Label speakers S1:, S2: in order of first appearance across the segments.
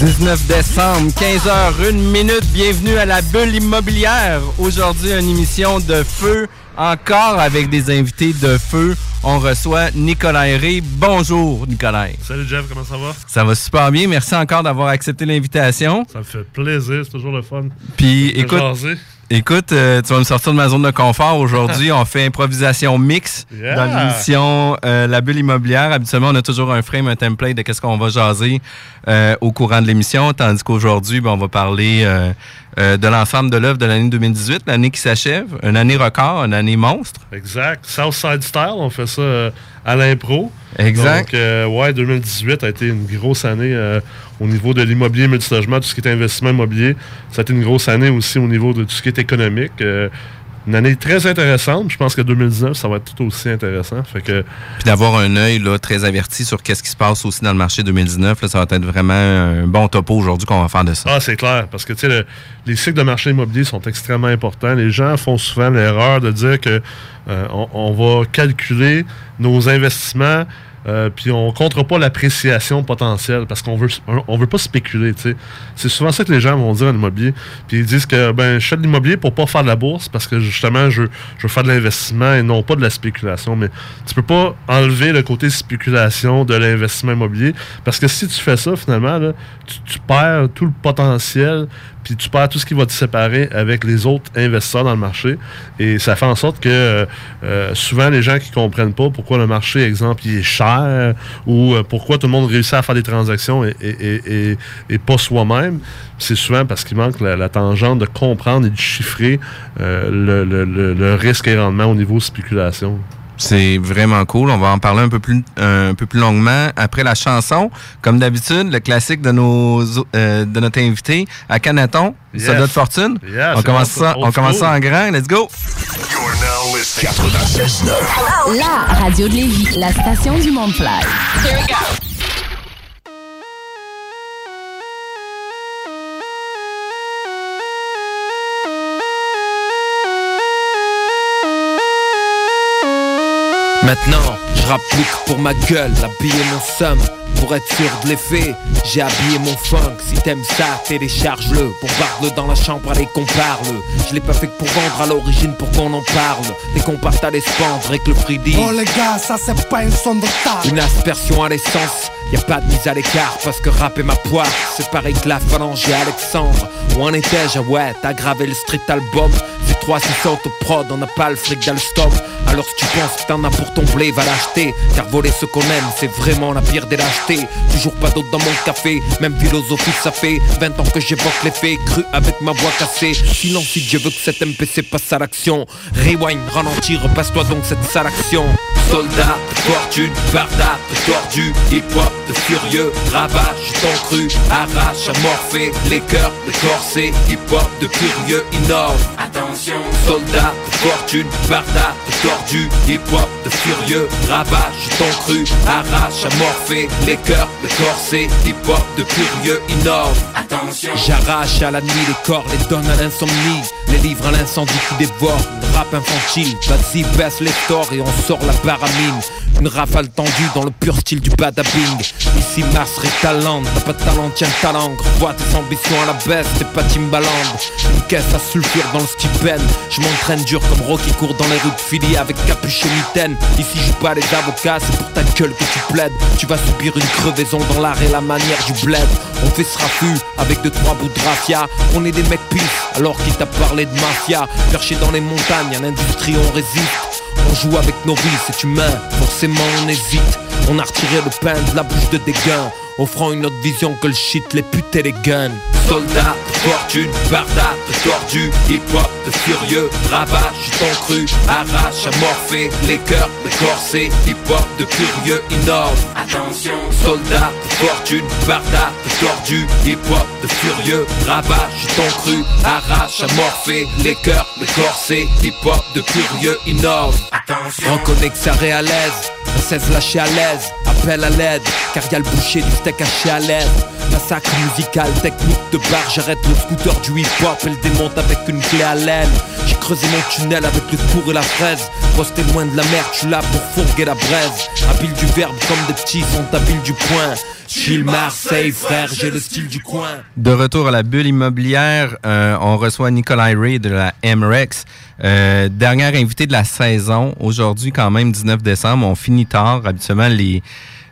S1: 19 décembre, 15h, 1 minute. Bienvenue à la bulle immobilière. Aujourd'hui, une émission de feu, encore avec des invités de feu. On reçoit Nicolas Ray. Bonjour, Nicolas.
S2: Salut Jeff, comment ça va?
S1: Ça va super bien. Merci encore d'avoir accepté l'invitation.
S2: Ça me fait plaisir, c'est toujours le fun.
S1: Puis, écoute,
S2: jaser.
S1: Écoute, euh, tu vas me sortir de ma zone de confort aujourd'hui. on fait improvisation mix
S2: Yeah.
S1: dans l'émission euh, La Bulle immobilière. Habituellement, on a toujours un frame, un template de qu'est-ce qu'on va jaser euh, au courant de l'émission, tandis qu'aujourd'hui, ben, on va parler euh, de l'ensemble de l'œuvre de l'année 2018, l'année qui s'achève, une année record, une année monstre.
S2: Exact. Southside Style, on fait ça euh, à l'impro.
S1: Exact.
S2: Donc, euh, ouais, 2018 a été une grosse année au niveau de l'immobilier multilogement, tout ce qui est investissement immobilier. Ça a été une grosse année aussi au niveau de tout ce qui est économique. Une année très intéressante. Je pense que 2019, ça va être tout aussi intéressant. Fait que,
S1: Puis d'avoir un œil là, très averti sur qu'est-ce qui se passe aussi dans le marché 2019, là, ça va être vraiment un bon topo aujourd'hui qu'on va faire de ça.
S2: Ah, c'est clair, parce que tu sais, le- les cycles de marché immobilier sont extrêmement importants. Les gens font souvent l'erreur de dire que euh, on, on va calculer nos investissements. Euh, puis on comptera pas l'appréciation potentielle parce qu'on veut on veut pas spéculer. C'est souvent ça que les gens vont dire en immobilier. Puis ils disent que ben je fais de l'immobilier pour pas faire de la bourse parce que justement je, je veux faire de l'investissement et non pas de la spéculation. Mais tu peux pas enlever le côté spéculation de l'investissement immobilier parce que si tu fais ça finalement tu perds tout le potentiel puis tu perds tout ce qui va te séparer avec les autres investisseurs dans le marché. Et ça fait en sorte que euh, euh, souvent les gens qui comprennent pas pourquoi le marché exemple il est cher ou euh, pourquoi tout le monde réussit à faire des transactions et, et- et- et- pas soi-même c'est souvent parce qu'il manque la, tangente de comprendre et de chiffrer le, le- le- le risque et rendement au niveau spéculation
S1: C'est vraiment cool. On va en parler un peu plus, un peu plus longuement après la chanson. Comme d'habitude, le classique de, nos, euh, de notre invité à Canaton,
S2: Yes.
S1: Soldat de Fortune. On commence, ça, on commence ça en grand. Let's go!
S3: La radio de Lévis, la station du monde
S4: Maintenant, je rapplique pour ma gueule, habiller mon somme. Pour être sûr de l'effet, j'ai habillé mon funk. Si t'aimes ça, télécharge-le. Bombarde-le dans la chambre, allez qu'on parle. Je l'ai pas fait que pour vendre à l'origine, pour qu'on en parle. Dès qu'on part à l'espandre et que le dit
S5: Oh les gars, ça c'est pas une sonde
S4: une aspersion à l'essence. Y a pas de mise à l'écart parce que rapper ma poire, c'est pareil que la phalange et Alexandre. Où en étais-je? Ouais, t'as gravé le street album. C'est 3 6 auto prod, on n'a pas le fric d'Alstom. Alors si tu penses que t'en as pour ton blé, va l'acheter. Car voler ce qu'on aime, c'est vraiment la pire des lâchetés. Toujours pas d'autre dans mon café, même philosophie ça fait 20 ans que j'évoque les faits, cru avec ma voix cassée. Sinon si Dieu veut que cet MPC passe à l'action, rewind, ralentis, repasse-toi donc cette sale action. Soldat, de fortune, barda, de tordu, hip-hop, de furieux, ravage, ton cru, arrache, amorphé, les cœurs, de corsé, hip-hop, de curieux, innove. Attention, soldat, de fortune, barda, de tordu, hip-hop, de furieux, ravage, ton cru, arrache, amorphé, les cœurs, de corsé, hip-hop, de curieux, innove. Attention, j'arrache à la nuit les corps, les donne à l'insomnie, les livres à l'incendie qui dévore, rap infantile, vas-y baisse les stores et on sort la baramine. Une rafale tendue dans le pur style du badabing Ici Mars talent, t'as pas de talent, tiens ta langue. Revois tes ambitions à la baisse, t'es pas Timbaland. Une caisse à sulfure dans le stipend. Je m'entraîne dur comme Rocky court dans les rues de Philly avec capuche et mitaine. Ici joue pas les avocats, c'est pour ta gueule que tu plaides. Tu vas subir une crevaison dans l'art et la manière du bled On fait ce raffut avec deux trois bouts de raffia On est des mecs pifs alors qui t'a parlé de mafia Perché dans les montagnes, à l'industrie on résiste on joue avec nos vies, c'est humain, forcément on hésite. On a retiré le pain de la bouche de dégain. Offrant une autre vision que le shit, les putes et les guns. Soldats, fortune, barda, tordu, hip-hop, de furieux, ravage, ton cru, arrache, amorphé, les cœurs, les corsets, hip-hop, de curieux, innove. Attention, soldats, fortune, barda, tordu, hip-hop, de furieux, ravage, ton cru, arrache, amorphé, les cœurs, les corsets, hip-hop, de curieux, innove. Attention, reconnais que ça à l'aise, un 16 lâché à l'aise, appel à l'aide, car y a le boucher du steak haché à l'aise. Massacre musical, technique de bar, j'arrête le scooter du hip-hop et le démonte avec une clé à l'aile. J'ai creusé mon tunnel avec le four et la fraise. Posté loin de la mer, tu là pour fourguer la braise. Habile du verbe comme des petits sont habiles du point. Chill Marseille, frère, j'ai le style du coin.
S1: De retour à la bulle immobilière, euh, on reçoit Nicolas Ray de la MREX. Euh, dernière invité de la saison. Aujourd'hui, quand même, 19 décembre. On finit tard. Habituellement, les,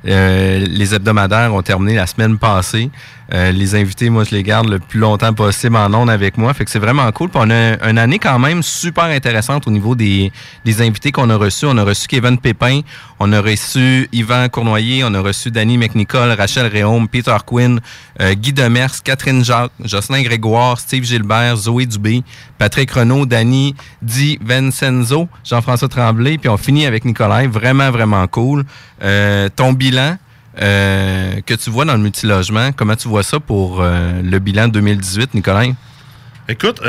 S1: les hebdomadaires ont terminé la semaine passée. Euh, les invités, moi, je les garde le plus longtemps possible en ondes avec moi. Fait que c'est vraiment cool. On a une année quand même super intéressante au niveau des, des invités qu'on a reçus. On a reçu Kevin Pépin, on a reçu Yvan Cournoyer, on a reçu Danny McNicol, Rachel Réaume, Peter Quinn, euh, Guy Demers, Catherine Jacques, Jocelyn Grégoire, Steve Gilbert, Zoé Dubé, Patrick Renaud, Danny Di Vincenzo, Jean-François Tremblay. Puis on finit avec Nicolas. Vraiment, vraiment cool. Euh, ton bilan, euh, que tu vois dans le multilogement. Comment tu vois ça pour euh, le bilan 2018, Nicolas?
S2: Écoute,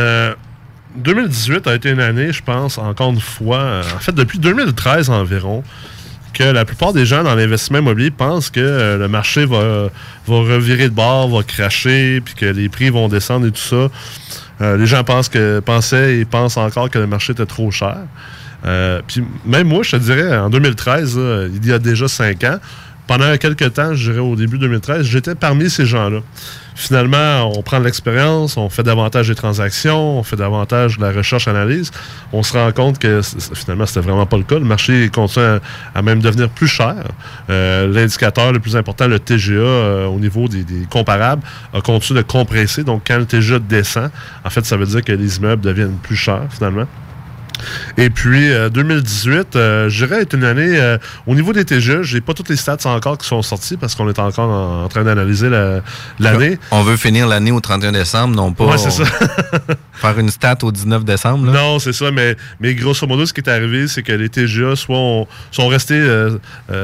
S2: 2018 a été une année, je pense, encore une fois, en fait, depuis 2013 environ, que la plupart des gens dans l'investissement immobilier pensent que le marché va, va revirer de bord, va cracher, puis que les prix vont descendre et tout ça. les gens pensent que, pensaient et pensent encore que le marché était trop cher. puis même moi, je te dirais, en 2013, il y a déjà cinq ans, pendant quelques temps, je dirais au début 2013, j'étais parmi ces gens-là. Finalement, on prend de l'expérience, on fait davantage des transactions, on fait davantage de la recherche-analyse. On se rend compte que finalement, c'était vraiment pas le cas. Le marché continue à, même devenir plus cher. Euh, l'indicateur le plus important, le TGA, euh, au niveau des, des, comparables, a continué de compresser. Donc, quand le TGA descend, en fait, ça veut dire que les immeubles deviennent plus chers, finalement. Et puis, 2018, euh, euh, je dirais, est une année... Euh, au niveau des TGE, j'ai pas toutes les stats encore qui sont sorties parce qu'on est encore en, train d'analyser l'année.
S1: on veut finir l'année au 31 décembre, non pas...
S2: Ouais, c'est ça.
S1: faire une stat au 19 décembre.
S2: Non, c'est ça, mais, mais grosso modo, ce qui est arrivé, c'est que les TGA soit sont restés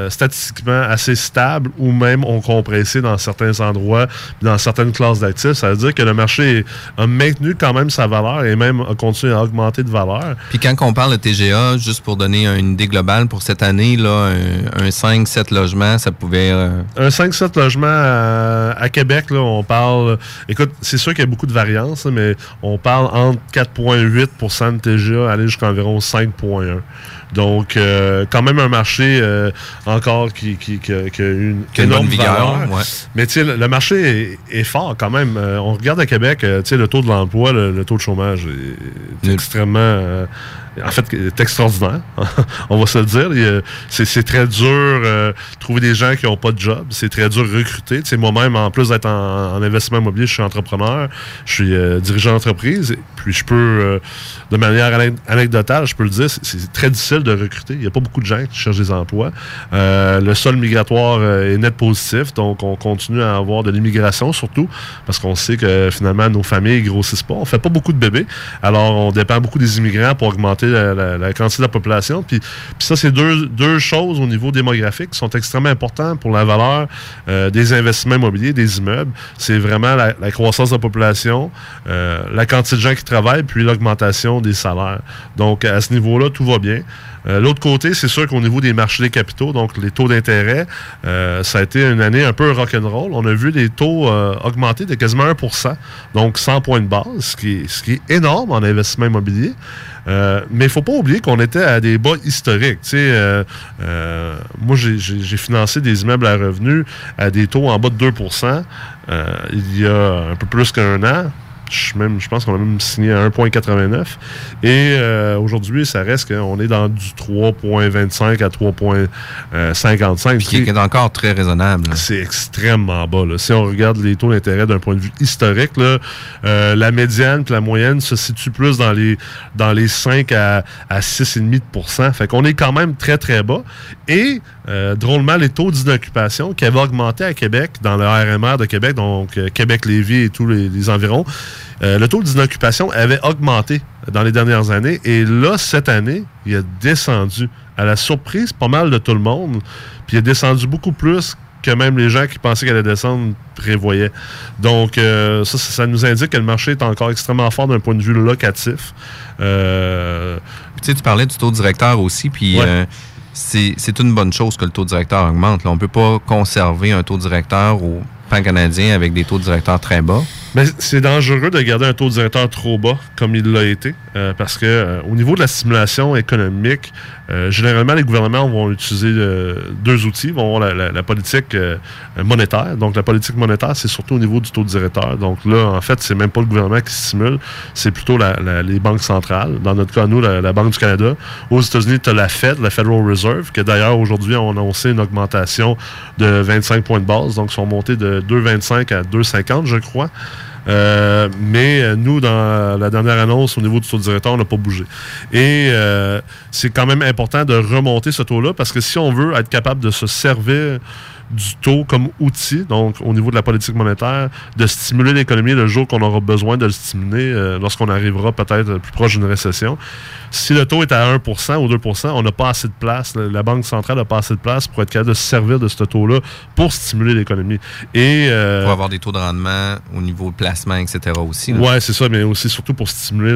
S2: statistiquement assez stables ou même ont compressé dans certains endroits, dans certaines classes d'actifs. Ça veut dire que le marché a maintenu quand même sa valeur et même a continué à augmenter de valeur.
S1: Puis quand on parle de TGA, juste pour donner une idée globale pour cette année, un, 5-7 logements, ça pouvait. Euh,
S2: un 5-7 logements à, Québec, on parle. Écoute, c'est sûr qu'il y a beaucoup de variances, mais on parle entre 4,8% de TGA aller jusqu'à environ 5,1 donc, euh, quand même un marché euh, encore qui, qui, qui, a une énorme vigueur. Mais tu sais, le, marché est, fort quand même. on regarde à Québec, tu sais, le taux de l'emploi, le, taux de chômage est, extrêmement en fait, est extraordinaire. on va se le dire. C'est très dur euh, trouver des gens qui n'ont pas de job. C'est très dur recruter. Moi-même, en plus d'être en, investissement immobilier, je suis entrepreneur. Je suis euh, dirigeant d'entreprise. Puis je peux, euh, de manière anecdotale, je peux le dire, c'est très difficile de recruter. Il n'y a pas beaucoup de gens qui cherchent des emplois. le sol migratoire est net positif. Donc, on continue à avoir de l'immigration, surtout parce qu'on sait que finalement, nos familles grossissent pas. On fait pas beaucoup de bébés. Alors, on dépend beaucoup des immigrants pour augmenter la, quantité de la population. Puis, ça, c'est deux, deux, choses au niveau démographique qui sont extrêmement importantes pour la valeur euh, des investissements immobiliers, des immeubles. C'est vraiment la, croissance de la population, euh, la quantité de gens qui travaillent, puis l'augmentation des salaires. Donc, à ce niveau-là, tout va bien. Euh, l'autre côté, c'est sûr qu'au niveau des marchés des capitaux, donc les taux d'intérêt, ça a été une année un peu rock'n'roll. On a vu les taux augmenter de quasiment 1 donc 100 points de base, ce qui ce qui est énorme en investissement immobilier. Euh, mais il faut pas oublier qu'on était à des bas historiques. Euh, euh, moi, j'ai financé des immeubles à revenus à des taux en bas de 2% il y a un peu plus qu'un an. Je, même, je pense qu'on a même signé à 1,89. Et euh, aujourd'hui, ça reste qu'on est dans du 3,25 à 3,55.
S1: Puis qui est encore très raisonnable.
S2: C'est extrêmement bas. Là. Si on regarde les taux d'intérêt d'un point de vue historique, là, euh, la médiane et la moyenne se situent plus dans les, dans les 5 à, à 6,5% Fait qu'on est quand même très, très bas. Et euh, drôlement, les taux d'inoccupation qui avaient augmenté à Québec, dans le RMR de Québec, donc euh, Québec-Lévis et tous les, les environs, euh, le taux d'inoccupation avait augmenté dans les dernières années. Et là, cette année, il a descendu. À la surprise, pas mal de tout le monde. Puis il a descendu beaucoup plus que même les gens qui pensaient qu'elle allait descendre prévoyaient. Donc, euh, ça, nous indique que le marché est encore extrêmement fort d'un point de vue locatif. Euh,
S1: Tu sais, tu parlais du taux directeur aussi, puis
S2: Ouais.
S1: euh, c'est c'est une bonne chose que le taux directeur augmente. Là. On ne peut pas conserver un taux directeur au pan canadien avec des taux directeurs très bas.
S2: Mais c'est dangereux de garder un taux directeur trop bas comme il l'a été, euh, parce que euh, au niveau de la stimulation économique, euh, généralement les gouvernements vont utiliser euh, deux outils, vont avoir la, la- la politique euh, monétaire. Donc la politique monétaire, c'est surtout au niveau du taux directeur. Donc là, en fait, c'est même pas le gouvernement qui stimule, c'est plutôt la- les banques centrales. Dans notre cas, nous, la, Banque du Canada. Aux États-Unis, tu as la Fed, la Federal Reserve, qui d'ailleurs aujourd'hui ont annoncé une augmentation de 25 points de base, donc ils sont montés de 2,25 à 2,50, je crois. Euh, mais euh, nous, dans la dernière annonce au niveau du taux directeur, on n'a pas bougé. Et euh, c'est quand même important de remonter ce taux-là parce que si on veut être capable de se servir du taux comme outil, donc au niveau de la politique monétaire, de stimuler l'économie le jour qu'on aura besoin de le stimuler, euh, lorsqu'on arrivera peut-être plus proche d'une récession. Si le taux est à 1% ou 2% on n'a pas assez de place. La la Banque centrale n'a pas assez de place pour être capable de se servir de ce taux-là pour stimuler l'économie. Et euh,
S1: Pour avoir des taux de rendement au niveau de placement, etc. aussi.
S2: Ouais, c'est ça, mais aussi surtout pour stimuler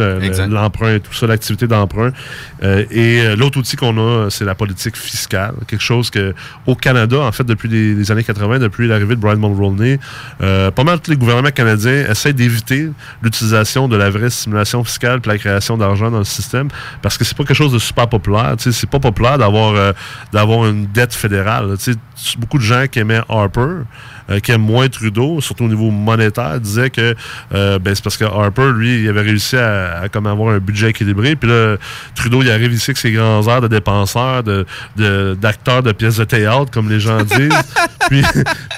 S2: l'emprunt et tout ça, l'activité d'emprunt. Euh, et l'autre outil qu'on a, c'est la politique fiscale. Quelque chose que au Canada, en fait, depuis les années 80, depuis l'arrivée de Brian Mulroney, euh, pas mal tous les gouvernements canadiens essaient d'éviter l'utilisation de la vraie stimulation fiscale puis la création d'argent dans le système parce que c'est pas quelque chose de super populaire. C'est pas populaire d'avoir euh, d'avoir une dette fédérale. Beaucoup de gens qui aimaient Harper, euh, qui aiment moins Trudeau, surtout au niveau monétaire, disaient que euh, ben, c'est parce que Harper, lui, il avait réussi à, à comme avoir un budget équilibré. Puis là, Trudeau, il arrive ici avec ses grands airs de dépenseur, de, de- d'acteur de, pièces de théâtre, comme les gens disent. puis,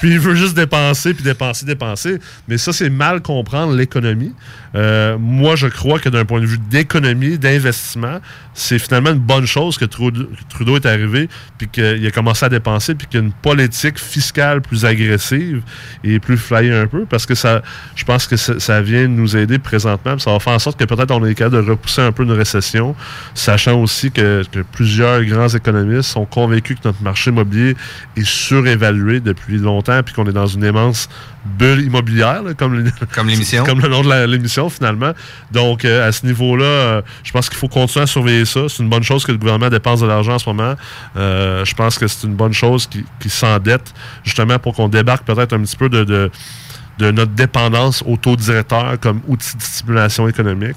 S2: puis il veut juste dépenser, puis dépenser, dépenser. Mais ça, c'est mal comprendre l'économie. Euh, moi, je crois que d'un point de vue d'économie, d'investissement, c'est finalement une bonne chose que Trudeau, est arrivé, puis qu'il a commencé à dépenser, puis qu'il y a une politique fiscale plus agressive et plus flyée un peu, parce que ça, je pense que ça, vient nous aider présentement, ça va faire en sorte que peut-être on est capable de repousser un peu une récession, sachant aussi que, que plusieurs grands économistes sont convaincus que notre marché immobilier est surévalué depuis longtemps, puis qu'on est dans une immense bulle immobilière, là, comme, le-
S1: Comme l'émission.
S2: comme le nom de l'émission finalement. Donc euh, à ce niveau-là, euh, je pense qu'il faut continuer à surveiller ça. C'est une bonne chose que le gouvernement dépense de l'argent en ce moment. Euh, je pense que c'est une bonne chose qui, qui s'endette justement pour qu'on débarque peut-être un petit peu de, de de notre dépendance au taux directeur comme outil de stimulation économique.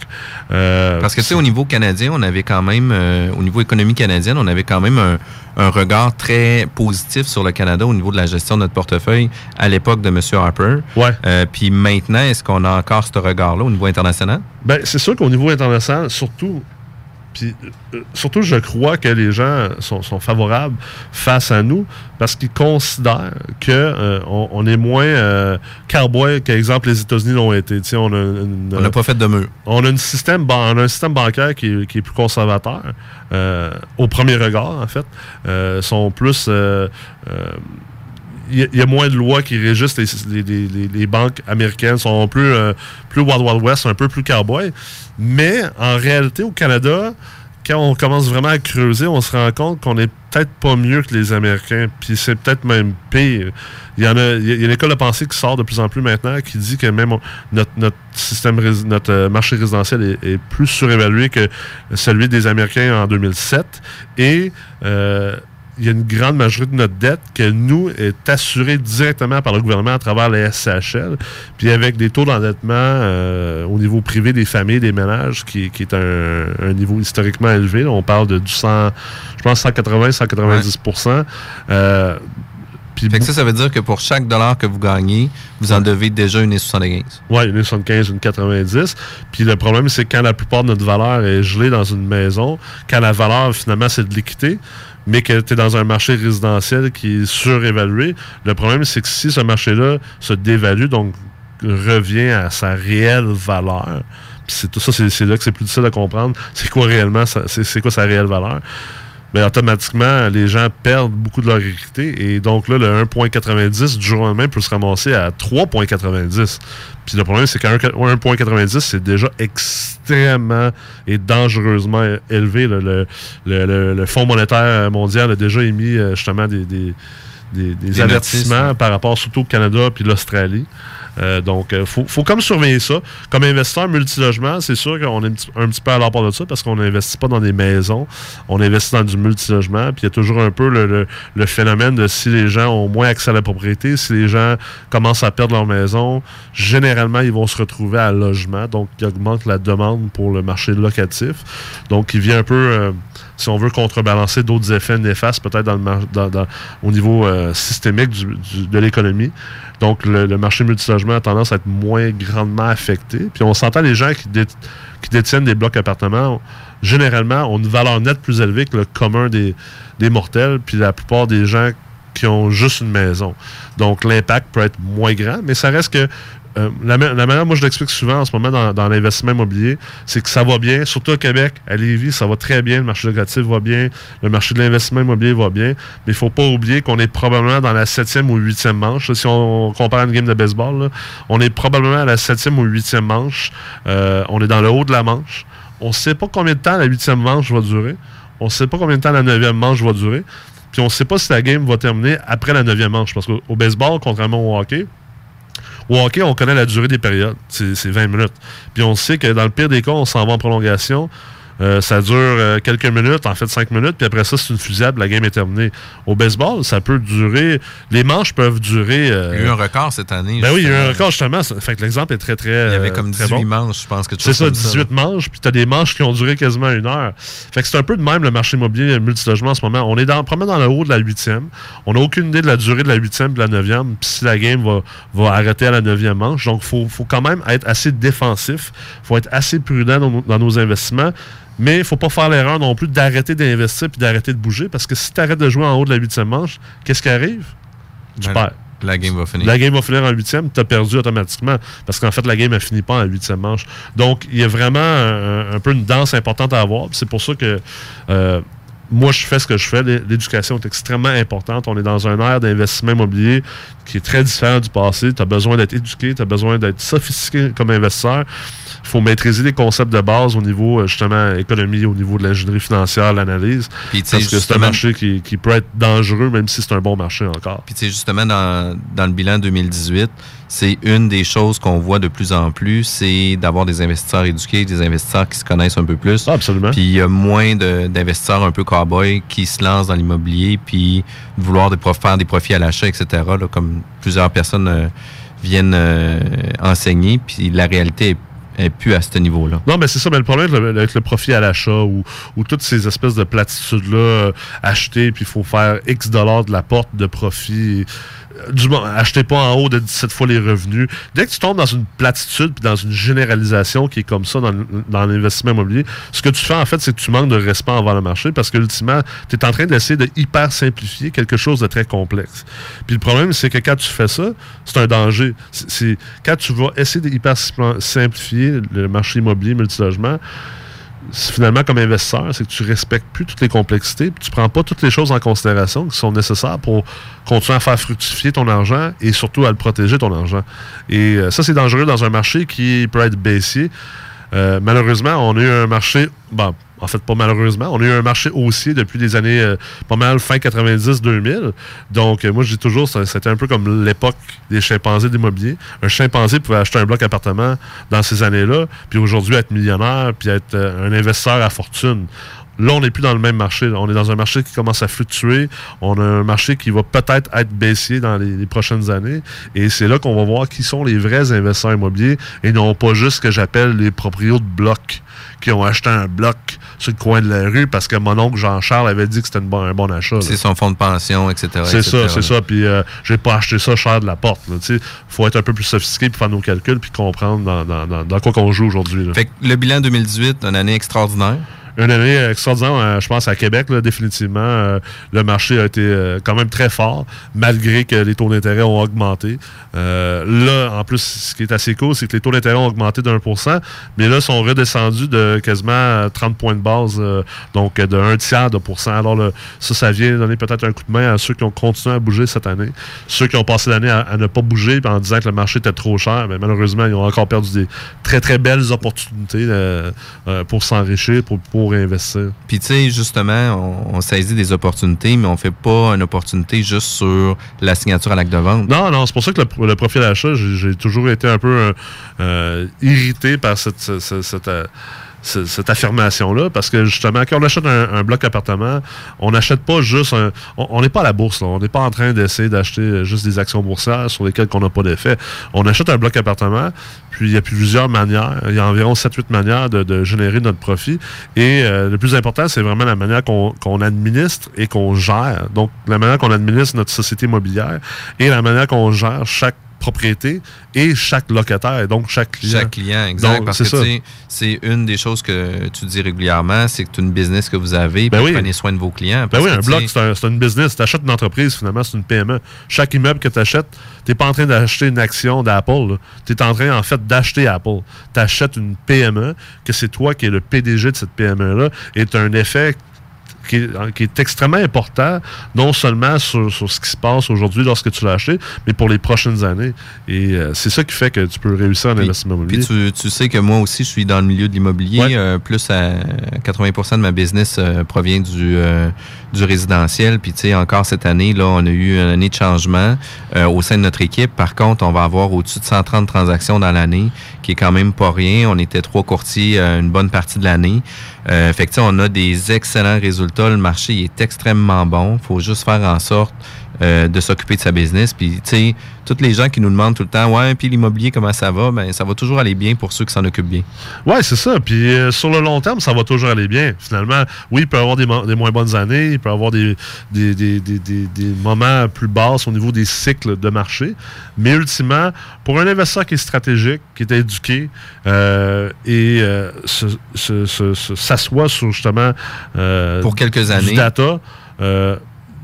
S2: Euh,
S1: Parce que, tu sais, au niveau canadien, on avait quand même, euh, au niveau économie canadienne, on avait quand même un, un regard très positif sur le Canada au niveau de la gestion de notre portefeuille à l'époque de M. Harper.
S2: Ouais.
S1: Euh, Puis maintenant, est-ce qu'on a encore ce regard-là au niveau international?
S2: Ben, c'est sûr qu'au niveau international, surtout, puis euh, surtout, je crois que les gens sont, sont favorables face à nous parce qu'ils considèrent que euh, on, on est moins euh, cowboy qu'exemple les États-Unis l'ont été. Tu sais, on a une-
S1: On n'a pas fait de mur.
S2: on a, une système, ban- on a un système bancaire qui est, qui est plus conservateur, euh, au premier regard, en fait. Euh, sont plus. Il y, a- moins de lois qui régissent les, les- les- les banques américaines, sont plus, euh, plus Wild Wild West, un peu plus cowboy. Mais en réalité, au Canada, quand on commence vraiment à creuser, on se rend compte qu'on est peut-être pas mieux que les Américains, puis c'est peut-être même pire. Il y en a, il y a une école de pensée qui sort de plus en plus maintenant qui dit que même notre, notre système, notre euh, marché résidentiel est, est plus surévalué que celui des Américains en 2007. Et euh, il y a une grande majorité de notre dette que nous est assurée directement par le gouvernement à travers les SCHL, puis avec des taux d'endettement euh, au niveau privé des familles, des ménages, qui, qui est un, un niveau historiquement élevé. Là, on parle de du 100, je pense 180-190 Euh, Puis
S1: Fait que ça, ça veut dire que pour chaque dollar que vous gagnez, vous en devez déjà une 75.
S2: Ouais, une 75, une 90. Puis le problème, c'est quand la plupart de notre valeur est gelée dans une maison, quand la valeur, finalement, c'est de l'équité, mais que tu es dans un marché résidentiel qui est surévalué, le problème, c'est que si ce marché-là se dévalue, donc revient à sa réelle valeur, c'est tout ça, c'est là que c'est plus difficile à comprendre. C'est quoi réellement, c'est quoi sa réelle valeur? Mais automatiquement, les gens perdent beaucoup de leur équité. Et donc là, le 1,90 du jour au lendemain peut se ramasser à 3,90. Puis le problème, c'est qu'un 1,90, c'est déjà extrêmement et dangereusement élevé. Le, le- le- le Fonds monétaire mondial a déjà émis euh, justement des, des, des- des avertissements par rapport surtout au Canada puis l'Australie. Euh, donc, il faut, faut comme surveiller ça. Comme investisseur multilogement, c'est sûr qu'on est un petit, peu à l'apport de ça parce qu'on n'investit pas dans des maisons, on investit dans du multilogement. Puis il y a toujours un peu le, le- le phénomène de si les gens ont moins accès à la propriété, si les gens commencent à perdre leur maison, généralement, ils vont se retrouver à logement. Donc, il augmente la demande pour le marché locatif. Donc, il vient un peu, euh, si on veut, contrebalancer d'autres effets néfastes, peut-être dans dans- dans- au niveau euh, systémique du- du- de l'économie. Donc, le, le marché multilogement a tendance à être moins grandement affecté. Puis, on s'entend les gens qui, dé- qui détiennent des blocs appartements, généralement, ont une valeur nette plus élevée que le commun des mortels, puis la plupart des gens qui ont juste une maison. Donc, l'impact peut être moins grand, mais ça reste que euh, la, ma- la manière, moi, je l'explique souvent en ce moment dans, l'investissement immobilier, c'est que ça va bien, surtout au Québec, à Lévis, ça va très bien, le marché locatif va bien, le marché de l'investissement immobilier va bien, mais il faut pas oublier qu'on est probablement dans la septième ou huitième manche. si on compare une game de baseball, on est probablement à la septième ou huitième manche. Euh, on est dans le haut de la manche. On ne sait pas combien de temps la huitième manche va durer. On ne sait pas combien de temps la neuvième manche va durer. Puis on ne sait pas si la game va terminer après la neuvième manche. Parce qu'au au baseball, contrairement au hockey, au on connaît la durée des périodes. C'est c'est 20 minutes. Puis on sait que dans le pire des cas, on s'en va en prolongation. Euh, ça dure euh, quelques minutes, en fait 5 minutes, puis après ça, c'est une fusillade, la game est terminée. Au baseball, ça peut durer. Les manches peuvent durer. euh,
S1: Il y a eu un record cette année.
S2: ben oui, il y a eu un record justement. Ça- Fait que l'exemple est très, très.
S1: Il y avait comme
S2: très
S1: 18
S2: bon.
S1: manches, je pense que
S2: C'est ça, 18 manches, puis tu as des manches qui ont duré quasiment une heure. Fait que c'est un peu de même le marché immobilier multilogement en ce moment. On est dans, probablement dans le haut de la huitième. On n'a aucune idée de la durée de la huitième de la neuvième, puis si la game va, va arrêter à la neuvième manche. Donc, il faut, faut quand même être assez défensif. Il faut être assez prudent dans nos investissements. Mais il ne faut pas faire l'erreur non plus d'arrêter d'investir puis d'arrêter de bouger, parce que si tu arrêtes de jouer en haut de la huitième manche, qu'est-ce qui arrive? Tu
S1: Ben,
S2: perds.
S1: La game va finir.
S2: La game va finir en huitième, tu as perdu automatiquement. Parce qu'en fait, la game, elle finit pas en huitième manche. Donc, il y a vraiment un, un peu une danse importante à avoir. C'est pour ça que euh, moi, je fais ce que je fais. L'é- L'éducation est extrêmement importante. On est dans un ère d'investissement immobilier qui est très différent du passé. Tu as besoin d'être éduqué, tu as besoin d'être sophistiqué comme investisseur. Il faut maîtriser les concepts de base au niveau, euh, justement, économie, au niveau de l'ingénierie financière, l'analyse. Parce que c'est un marché qui, qui peut être dangereux, même si c'est un bon marché encore.
S1: Puis, tu sais, justement, dans, dans le bilan 2018, c'est une des choses qu'on voit de plus en plus, c'est d'avoir des investisseurs éduqués, des investisseurs qui se connaissent un peu plus.
S2: Ah, absolument.
S1: Puis, il y a moins d'investisseurs un peu cow-boys qui se lancent dans l'immobilier, puis vouloir des faire des profits à l'achat, etc., là, comme plusieurs personnes euh, viennent euh, enseigner. Puis, la réalité est, est plus à ce niveau-là.
S2: Non, mais c'est ça. Mais le problème avec le, profit à l'achat ou, ou toutes ces espèces de platitudes-là, euh, acheter, puis il faut faire X dollars de la porte de profit. Du moins, achetez pas en haut de 17 fois les revenus. Dès que tu tombes dans une platitude puis dans une généralisation qui est comme ça dans, l'investissement immobilier, ce que tu fais en fait, c'est que tu manques de respect envers le marché parce que ultimement, tu es en train d'essayer de hyper simplifier quelque chose de très complexe. Puis le problème, c'est que quand tu fais ça, c'est un danger. C'est- quand tu vas essayer de simplifier le marché immobilier multilogement, finalement comme investisseur, c'est que tu respectes plus toutes les complexités, tu prends pas toutes les choses en considération qui sont nécessaires pour continuer à faire fructifier ton argent et surtout à le protéger ton argent. Et euh, ça, c'est dangereux dans un marché qui peut être baissier. Euh, malheureusement, on a eu un marché, bon, en fait pas malheureusement, on a eu un marché haussier depuis les années euh, pas mal fin 90-2000. Donc, euh, moi, je dis toujours, c'était un peu comme l'époque des chimpanzés d'immobilier. Un chimpanzé pouvait acheter un bloc appartement dans ces années-là, puis aujourd'hui être millionnaire, puis être un investisseur à fortune. Là, on n'est plus dans le même marché. On est dans un marché qui commence à fluctuer. On a un marché qui va peut-être être baissier dans les, les prochaines années. Et c'est là qu'on va voir qui sont les vrais investisseurs immobiliers et non pas juste ce que j'appelle les propriétaires de blocs qui ont acheté un bloc sur le coin de la rue parce que mon oncle Jean-Charles avait dit que c'était bon- un bon achat.
S1: C'est son fonds de pension, etc.
S2: C'est ça, c'est ça. Puis euh, j'ai pas acheté ça cher de la porte. Il faut être un peu plus sophistiqué pour faire nos calculs puis comprendre dans, dans- dans- dans quoi qu'on joue aujourd'hui. là.
S1: Fait que le bilan 2018, une année extraordinaire.
S2: Une année extraordinaire, euh, je pense, à Québec, là, définitivement. Euh, le marché a été euh, quand même très fort, malgré que les taux d'intérêt ont augmenté. Euh, là, en plus, ce qui est assez cool, c'est que les taux d'intérêt ont augmenté pour cent, mais là, sont redescendus de quasiment euh, 30 points de base, euh, donc euh, de un tiers de pour cent. Alors, ça, ça vient donner peut-être un coup de main à ceux qui ont continué à bouger cette année. Ceux qui ont passé l'année à, ne pas bouger en disant que le marché était trop cher, mais malheureusement, ils ont encore perdu des très, très belles opportunités euh, euh, pour s'enrichir, pour, pour investir.
S1: Puis tu sais, justement, on, on saisit des opportunités, mais on fait pas une opportunité juste sur la signature à l'acte de vente.
S2: Non, non, c'est pour ça que le, le profil d'achat, j'ai j'ai toujours été un peu euh, euh, irrité par cette, ce- ce- cette, euh, ce- cette affirmation-là, parce que justement, quand on achète un, un bloc appartement, on n'achète pas juste un... On n'est pas à la bourse, là. on n'est pas en train d'essayer d'acheter juste des actions boursières sur lesquelles on n'a pas d'effet. On achète un bloc appartement, puis il y a plusieurs manières, il y a environ 7-8 manières de, de générer notre profit, et euh, le plus important, c'est vraiment la manière qu'on qu'on administre et qu'on gère. Donc, la manière qu'on administre notre société immobilière et la manière qu'on gère chaque propriété et chaque locataire, et donc chaque client.
S1: Chaque client, exact.
S2: Donc,
S1: parce
S2: c'est
S1: que c'est une des choses que tu dis régulièrement, c'est que tu as une business que vous avez,
S2: Ben oui.
S1: prenez soin de vos clients.
S2: Ben oui, un bloc, c'est un, c'est une business. Tu achètes une entreprise, finalement, c'est une PME. Chaque immeuble que tu achètes, tu n'es pas en train d'acheter une action d'Apple. Tu es en train, en fait, d'acheter Apple. Tu achètes une PME, que c'est toi qui es le PDG de cette PME-là, et tu as un effet qui est, qui est extrêmement important, non seulement sur, sur ce qui se passe aujourd'hui lorsque tu l'as acheté, mais pour les prochaines années. Et euh, c'est ça qui fait que tu peux réussir en
S1: Puis-
S2: investissement
S1: Puis
S2: immobilier.
S1: tu, tu sais que moi aussi, je suis dans le milieu de l'immobilier.
S2: Ouais.
S1: euh, plus à 80% de ma business euh, provient du, du résidentiel. Puis tu sais, encore cette année, là, on a eu une année de changement au sein de notre équipe. Par contre, on va avoir au-dessus de 130 transactions dans l'année, qui est quand même pas rien. On était trois courtiers une bonne partie de l'année. Euh, on a des excellents résultats. Le marché il est extrêmement bon. faut juste faire en sorte euh, de s'occuper de sa business. Puis, tu sais, tous les gens qui nous demandent tout le temps, ouais, puis l'immobilier, comment ça va? Ben, ça va toujours aller bien pour ceux qui s'en occupent bien.
S2: Ouais, c'est ça. Puis euh, sur le long terme, ça va toujours aller bien. Finalement, oui, il peut y avoir des, mo- des moins bonnes années, il peut y avoir des, des, des, des, des- des moments plus basses au niveau des cycles de marché. Mais ultimement, pour un investisseur qui est stratégique, qui est éduqué euh, et s'assoit sur justement
S1: Pour quelques
S2: du
S1: années.
S2: data,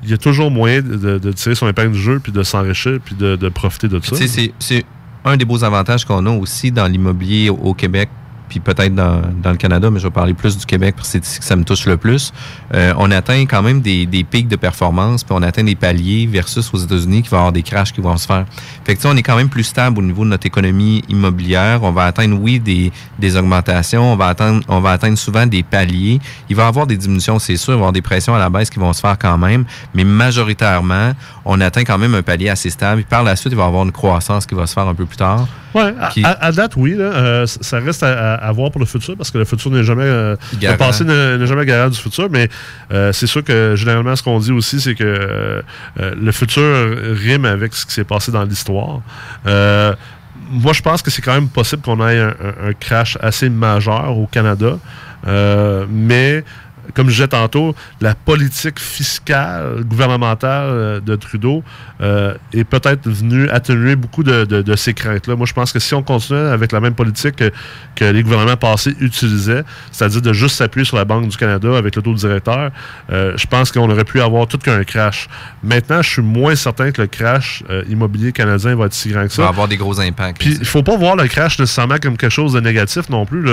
S2: il y a toujours moyen de, de- de tirer son épingle du jeu, puis de s'enrichir, puis de, de profiter de ça.
S1: Tu sais, c'est- c'est un des beaux avantages qu'on a aussi dans l'immobilier au, au Québec, puis peut-être dans, le Canada, mais je vais parler plus du Québec parce que c'est ici que ça me touche le plus. Euh, on atteint quand même des, pics de performance, puis on atteint des paliers versus aux États-Unis qui va avoir des crashs qui vont se faire. Fait que on est quand même plus stable au niveau de notre économie immobilière. On va atteindre, oui, des, augmentations. On va atteindre, on va atteindre souvent des paliers. Il va y avoir des diminutions, c'est sûr. Il va y avoir des pressions à la baisse qui vont se faire quand même. Mais majoritairement, on atteint quand même un palier assez stable. Par la suite, il va y avoir une croissance qui va se faire un peu plus tard.
S2: Ouais, à,
S1: Qui-
S2: à- à date, oui. Là, euh, ça reste à, voir pour le futur parce que le futur n'est jamais. euh, le passé n'est jamais garant du futur, mais euh, c'est sûr que généralement, ce qu'on dit aussi, c'est que le futur rime avec ce qui s'est passé dans l'histoire. Moi, je pense que c'est quand même possible qu'on ait un, un- un crash assez majeur au Canada, Euh, mais comme je disais tantôt, la politique fiscale gouvernementale euh, de Trudeau euh, est peut-être venue atténuer beaucoup de, de- de ces craintes-là. Moi, je pense que si on continue avec la même politique que, que les gouvernements passés utilisaient, c'est-à-dire de juste s'appuyer sur la Banque du Canada avec le taux directeur, euh, je pense qu'on aurait pu avoir tout qu'un crash. Maintenant, je suis moins certain que le crash euh, immobilier canadien va être si grand que
S1: Ça va
S2: ça.
S1: avoir des gros impacts.
S2: Puis il faut pas voir le crash nécessairement comme quelque chose de négatif non plus.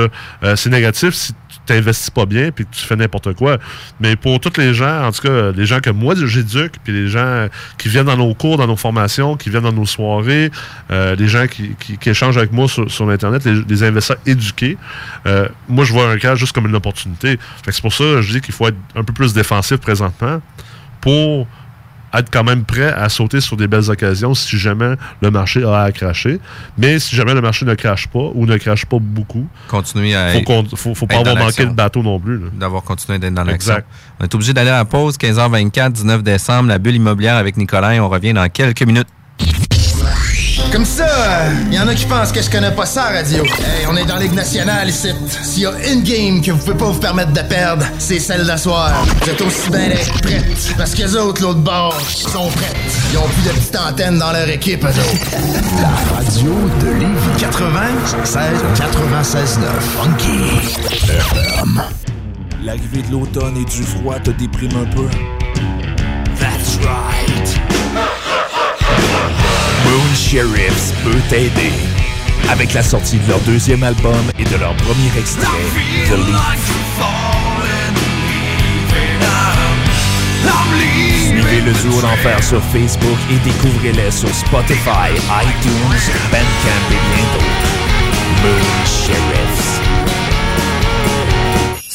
S2: c'est négatif si tu t'investis pas bien puis que tu fais n'importe quoi. Mais pour tous les gens, en tout cas les gens que moi j'éduque, puis les gens qui viennent dans nos cours, dans nos formations, qui viennent dans nos soirées, euh, les gens qui, qui- échangent avec moi sur, sur l'internet, les, investisseurs éduqués, euh, moi je vois un crash juste comme une opportunité. C'est pour ça que je dis qu'il faut être un peu plus défensif présentement pour être quand même prêt à sauter sur des belles occasions si jamais le marché a à cracher. Mais si jamais le marché ne crache pas ou ne crache pas beaucoup,
S1: Continuer à
S2: faut, qu'on, faut, faut pas avoir manqué le bateau non plus.
S1: d'avoir continué d'être dans l'action.
S2: Exact.
S1: On est obligé d'aller à la pause, 15h24, 19 décembre, la bulle immobilière avec Nicolas. On revient dans quelques minutes.
S6: Comme ça, il y en a qui pensent que je connais pas ça, radio. Hey, on est dans Ligue nationale ici. S'il y a une game que vous pouvez pas vous permettre de perdre, c'est celle d'asseoir. Vous êtes aussi bien d'être prêtes. Parce que les autres, l'autre bord, sont prêtes. Ils ont plus de petites antennes dans leur équipe, eux autres.
S7: La radio de Lévis 96 96 9 Funky.
S8: L'arrivée de l'automne et du froid te déprime un peu. That's right. Moon Sheriffs peut t'aider. Avec la sortie de leur deuxième album et de leur premier extrait, The Leaf. Suivez le duo d'enfer sur Facebook et découvrez-les sur Spotify, iTunes, Bandcamp et bien d'autres. Moon Sheriffs.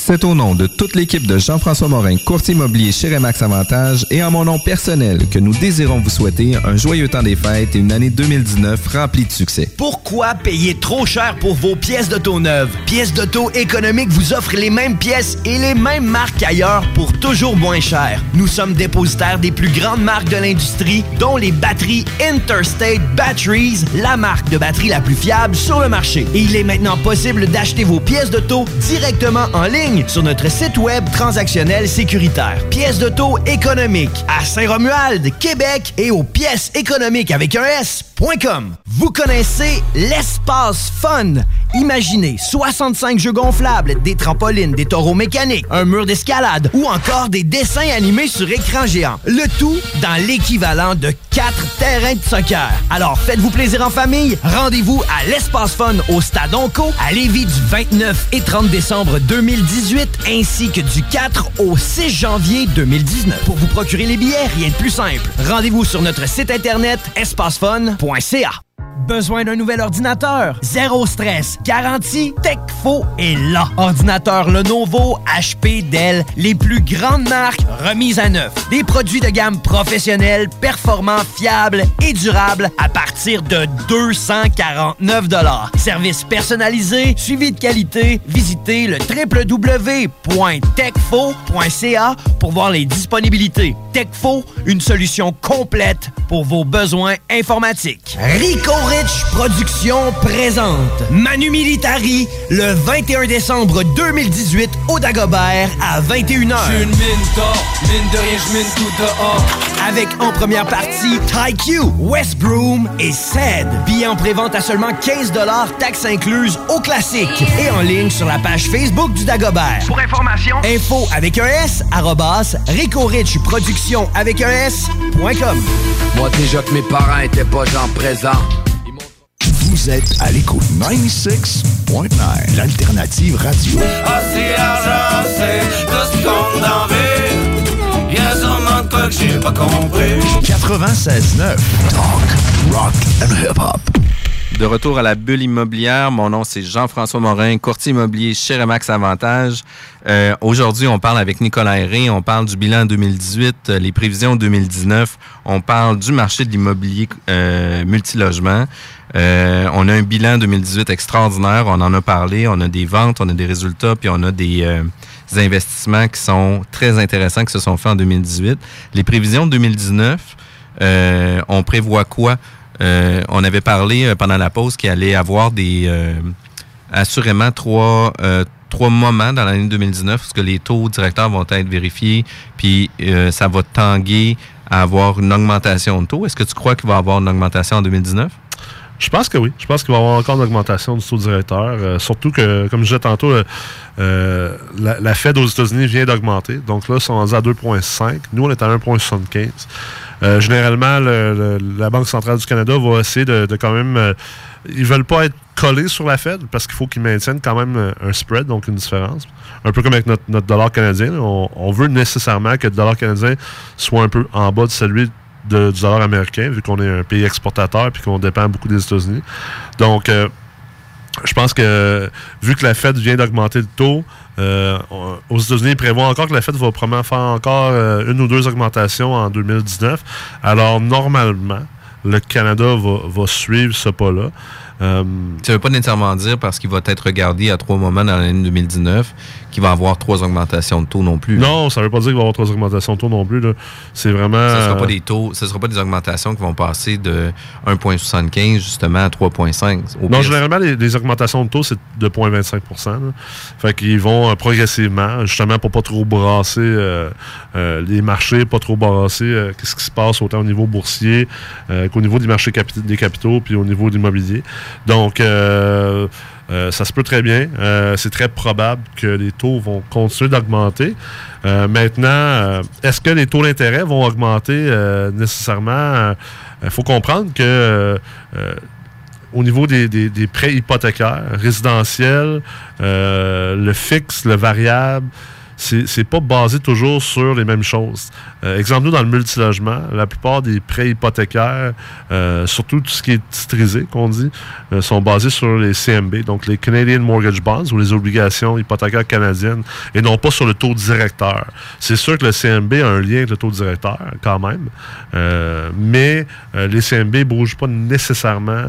S1: C'est au nom de toute l'équipe de Jean-François Morin, courtier immobilier chez Remax Avantage et en mon nom personnel que nous désirons vous souhaiter un joyeux temps des fêtes et une année 2019 remplie de succès.
S9: Pourquoi payer trop cher pour vos pièces d'auto neuves? Pièces d'auto économiques vous offre les mêmes pièces et les mêmes marques ailleurs pour toujours moins cher. Nous sommes dépositaires des plus grandes marques de l'industrie, dont les batteries Interstate Batteries, la marque de batterie la plus fiable sur le marché. Et il est maintenant possible d'acheter vos pièces d'auto directement en ligne sur notre site web transactionnel sécuritaire. Pièces d'auto économiques à Saint-Romuald, Québec et aux pièces économiques avec un S.com. Vous connaissez l'espace fun. Imaginez 65 jeux gonflables, des trampolines, des taureaux mécaniques, un mur d'escalade ou encore des dessins animés sur écran géant. Le tout dans l'équivalent de 4 terrains de soccer. Alors faites-vous plaisir en famille. Rendez-vous à l'espace fun au Stade Onco à Lévis du 29 et 30 décembre 2018 ainsi que du 4 au 6 janvier 2019. Pour vous procurer les billets, rien de plus simple. Rendez-vous sur notre site internet espacefun.ca. Besoin d'un nouvel ordinateur? Zéro stress. Garantie Techfo est là. Ordinateur Lenovo, HP, Dell, les plus grandes marques remises à neuf. Des produits de gamme professionnels, performants, fiables et durables à partir de 249 Service personnalisé, suivi de qualité. Visitez le www.techfo.ca pour voir les disponibilités. Techfo, une solution complète pour vos besoins informatiques. Rico Rich Productions présente Manu Militari le 21 décembre 2018 au Dagobert à 21h.
S10: J'suis une mine d'or, mine de rien, j'mine tout dehors.
S9: Avec en première partie TyQ, West Broom et Ced. Billets en prévente à seulement 15 taxes incluses au classique. Et en ligne sur la page Facebook du Dagobert.
S11: Pour information,
S9: Info avec un S, arrobas, Rico Rich Productions avec un S.com.
S12: Moi déjà que mes parents étaient pas gens présents.
S7: Vous êtes à l'écoute 96.9, l'alternative radio.
S10: Ah, c'est l'argent, c'est tout ce qu'on en veut. Y'a sûrement de quoi que j'ai pas compris.
S7: 96.9, talk, rock and hip-hop.
S1: De retour à la bulle immobilière, mon nom c'est Jean-François Morin, courtier immobilier chez Remax Avantage. Euh, Aujourd'hui, on parle avec Nicolas Herré, on parle du bilan 2018, euh, les prévisions 2019, on parle du marché de l'immobilier euh, multilogement. Euh, on a un bilan 2018 extraordinaire, on en a parlé, on a des ventes, on a des résultats, puis on a des, des investissements qui sont très intéressants qui se sont faits en 2018. Les prévisions de 2019, euh, on prévoit quoi? Euh, on avait parlé euh, pendant la pause qu'il allait avoir des euh, assurément trois euh, trois moments dans l'année 2019 parce que les taux directeurs vont être vérifiés puis euh, ça va tanguer à avoir une augmentation de taux. Est-ce que tu crois qu'il va y avoir une augmentation en 2019?
S2: Je pense que oui. Je pense qu'il va y avoir encore une augmentation du taux directeur. euh, surtout que, comme je disais tantôt, euh, euh, la, la Fed aux États-Unis vient d'augmenter. Donc là, ils sont rendus à 2,5. Nous, on est à 1,75. Euh, généralement, le- la Banque centrale du Canada va essayer de, quand même... euh, ils veulent pas être collés sur la Fed parce qu'il faut qu'ils maintiennent quand même euh, un spread, donc une différence. Un peu comme avec notre, dollar canadien. On, veut nécessairement que le dollar canadien soit un peu en bas de celui du dollar américain, vu qu'on est un pays exportateur et qu'on dépend beaucoup des États-Unis. Donc, euh, je pense que vu que la Fed vient d'augmenter le taux, euh, aux États-Unis, ils prévoient encore que la Fed va probablement faire encore euh, une ou deux augmentations en 2019. Alors, normalement, le Canada va, va suivre ce pas-là. Euh,
S1: Ça ne veut pas nécessairement dire parce qu'il va être regardé à trois moments dans l'année 2019 qu'il va avoir trois augmentations de taux non plus.
S2: non, ça ne veut pas dire qu'il va y avoir trois augmentations de taux non plus. C'est vraiment...
S1: Ce ne sera pas
S2: euh,
S1: des taux, ce sera pas des augmentations qui vont passer de 1,75 justement à 3,5. Au
S2: Non, généralement, les, les augmentations de taux, c'est de 0,25 là. Fait qu'ils vont euh, progressivement, justement, pour pas trop brasser euh, euh, les marchés, pas trop brasser qu'est-ce qui se passe autant au niveau boursier qu'au niveau des marchés capi- des capitaux puis au niveau de l'immobilier. Donc, euh, ça se peut très bien. Euh, c'est très probable que les taux vont continuer d'augmenter. Euh, maintenant, est-ce que les taux d'intérêt vont augmenter nécessairement? Il faut comprendre que au niveau des, des- prêts hypothécaires, résidentiels, le fixe, le variable, c'est pas basé toujours sur les mêmes choses. Euh, exemple, nous, dans le multilogement, la plupart des prêts hypothécaires, euh, surtout tout ce qui est titrisé, qu'on dit, euh, sont basés sur les CMB, donc les Canadian Mortgage Bonds ou les obligations hypothécaires canadiennes, et non pas sur le taux directeur. C'est sûr que le CMB a un lien avec le taux directeur, quand même, mais les CMB ne bougent pas nécessairement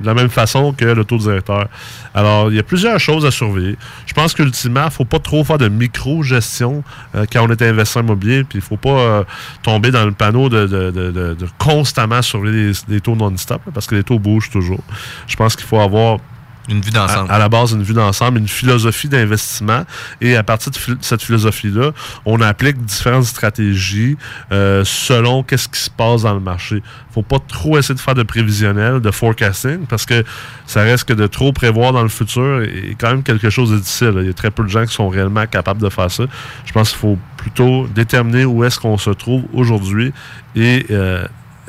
S2: de la même façon que le taux directeur. Alors, il y a plusieurs choses à surveiller. Je pense qu'ultimement, il ne faut pas trop faire de micro-gestion quand on est investisseur immobilier, puis il ne faut pas tomber dans le panneau de, constamment surveiller les, taux non-stop, parce que les taux bougent toujours. Je pense qu'il faut avoir
S1: une vue d'ensemble.
S2: À, la base, une vue d'ensemble, une philosophie d'investissement. Et à partir de cette philosophie-là, on applique différentes stratégies euh, selon qu'est-ce qui se passe dans le marché. faut pas trop essayer de faire de prévisionnel, de forecasting, parce que ça reste que de trop prévoir dans le futur est quand même quelque chose de difficile. Il y a très peu de gens qui sont réellement capables de faire ça. Je pense qu'il faut plutôt déterminer où est-ce qu'on se trouve aujourd'hui et euh,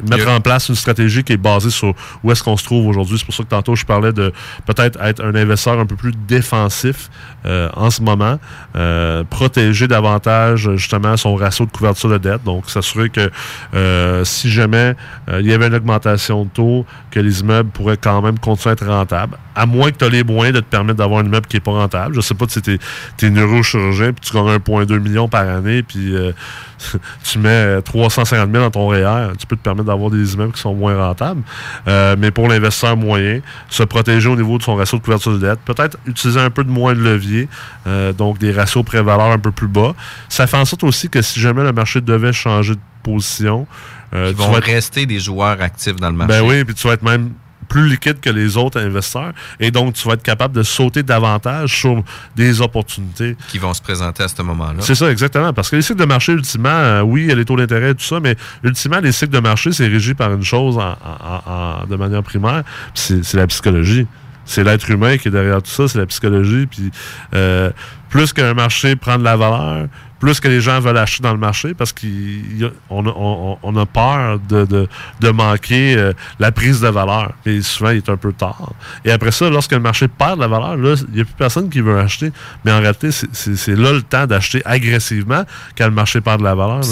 S2: mettre en place une stratégie qui est basée sur où est-ce qu'on se trouve aujourd'hui. C'est pour ça que tantôt je parlais de peut-être être un investisseur un peu plus défensif euh, en ce moment, euh, protéger davantage justement son ratio de couverture de dette, donc s'assurer que euh, si jamais euh, il y avait une augmentation de taux, que les immeubles pourraient quand même continuer à être rentables, à moins que tu aies les moyens de te permettre d'avoir un immeuble qui n'est pas rentable. Je sais pas si tu es, neurochirurgien puis tu gagnes 1,2 million par année puis euh, tu mets euh, 350 000 dans ton REER, tu peux te permettre d'avoir des immeubles qui sont moins rentables. Euh, mais pour l'investisseur moyen, se protéger au niveau de son ratio de couverture de dette, peut-être utiliser un peu de moins de levier, euh, donc des ratios pré-valeur un peu plus bas. Ça fait en sorte aussi que si jamais le marché devait changer de position, euh,
S1: Ils
S2: tu
S1: vont
S2: vas être-
S1: rester des joueurs actifs dans le marché.
S2: ben oui, puis tu vas être même plus liquide que les autres investisseurs. Et donc, tu vas être capable de sauter davantage sur des opportunités.
S1: Qui vont se présenter à ce moment-là.
S2: C'est ça, exactement. Parce que les cycles de marché, ultimement, euh, oui, il y a les taux d'intérêt et tout ça, mais ultimement, les cycles de marché, c'est régi par une chose en- en- en- de manière primaire, c'est la psychologie. C'est l'être humain qui est derrière tout ça, c'est la psychologie. Puis euh, plus qu'un marché prend de la valeur, plus que les gens veulent acheter dans le marché parce qu'on a, on, on a peur de, de, de manquer euh, la prise de valeur. Et souvent, il est un peu tard. Et après ça, lorsque le marché perd de la valeur, là, il n'y a plus personne qui veut acheter. Mais en réalité, c'est- là le temps d'acheter agressivement quand le marché perd de la valeur.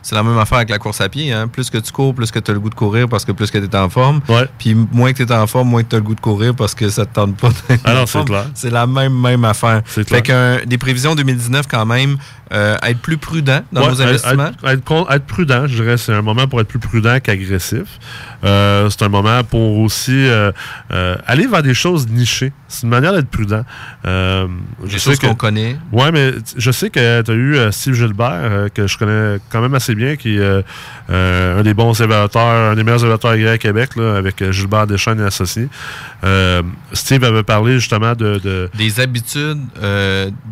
S1: C'est la même affaire avec la course à pied. Hein? Plus que tu cours, plus que tu as le goût de courir parce que plus que tu es en forme. Puis moins que tu es en forme, moins que tu as le goût de courir parce que ça te tente pas d'être
S2: Ah c'est clair.
S1: C'est la même, même affaire.
S2: C'est clair.
S1: Euh, des prévisions 2019 quand même, euh, être plus prudent dans
S2: Ouais,
S1: nos investissements.
S2: Être, être con- être prudent, je dirais, c'est un moment pour être plus prudent qu'agressif. Euh, c'est un moment pour aussi euh, euh, aller vers des choses nichées. C'est une manière d'être prudent.
S1: Des choses qu'on connaît.
S2: Ouais, mais je sais que tu as eu Steve Gilbert, que je connais quand même assez bien, qui est un des bons évaluateurs, un des meilleurs évaluateurs agréés à Québec, là, avec Gilbert Deschênes et Associés. Steve avait parlé justement de- de
S1: Des habitudes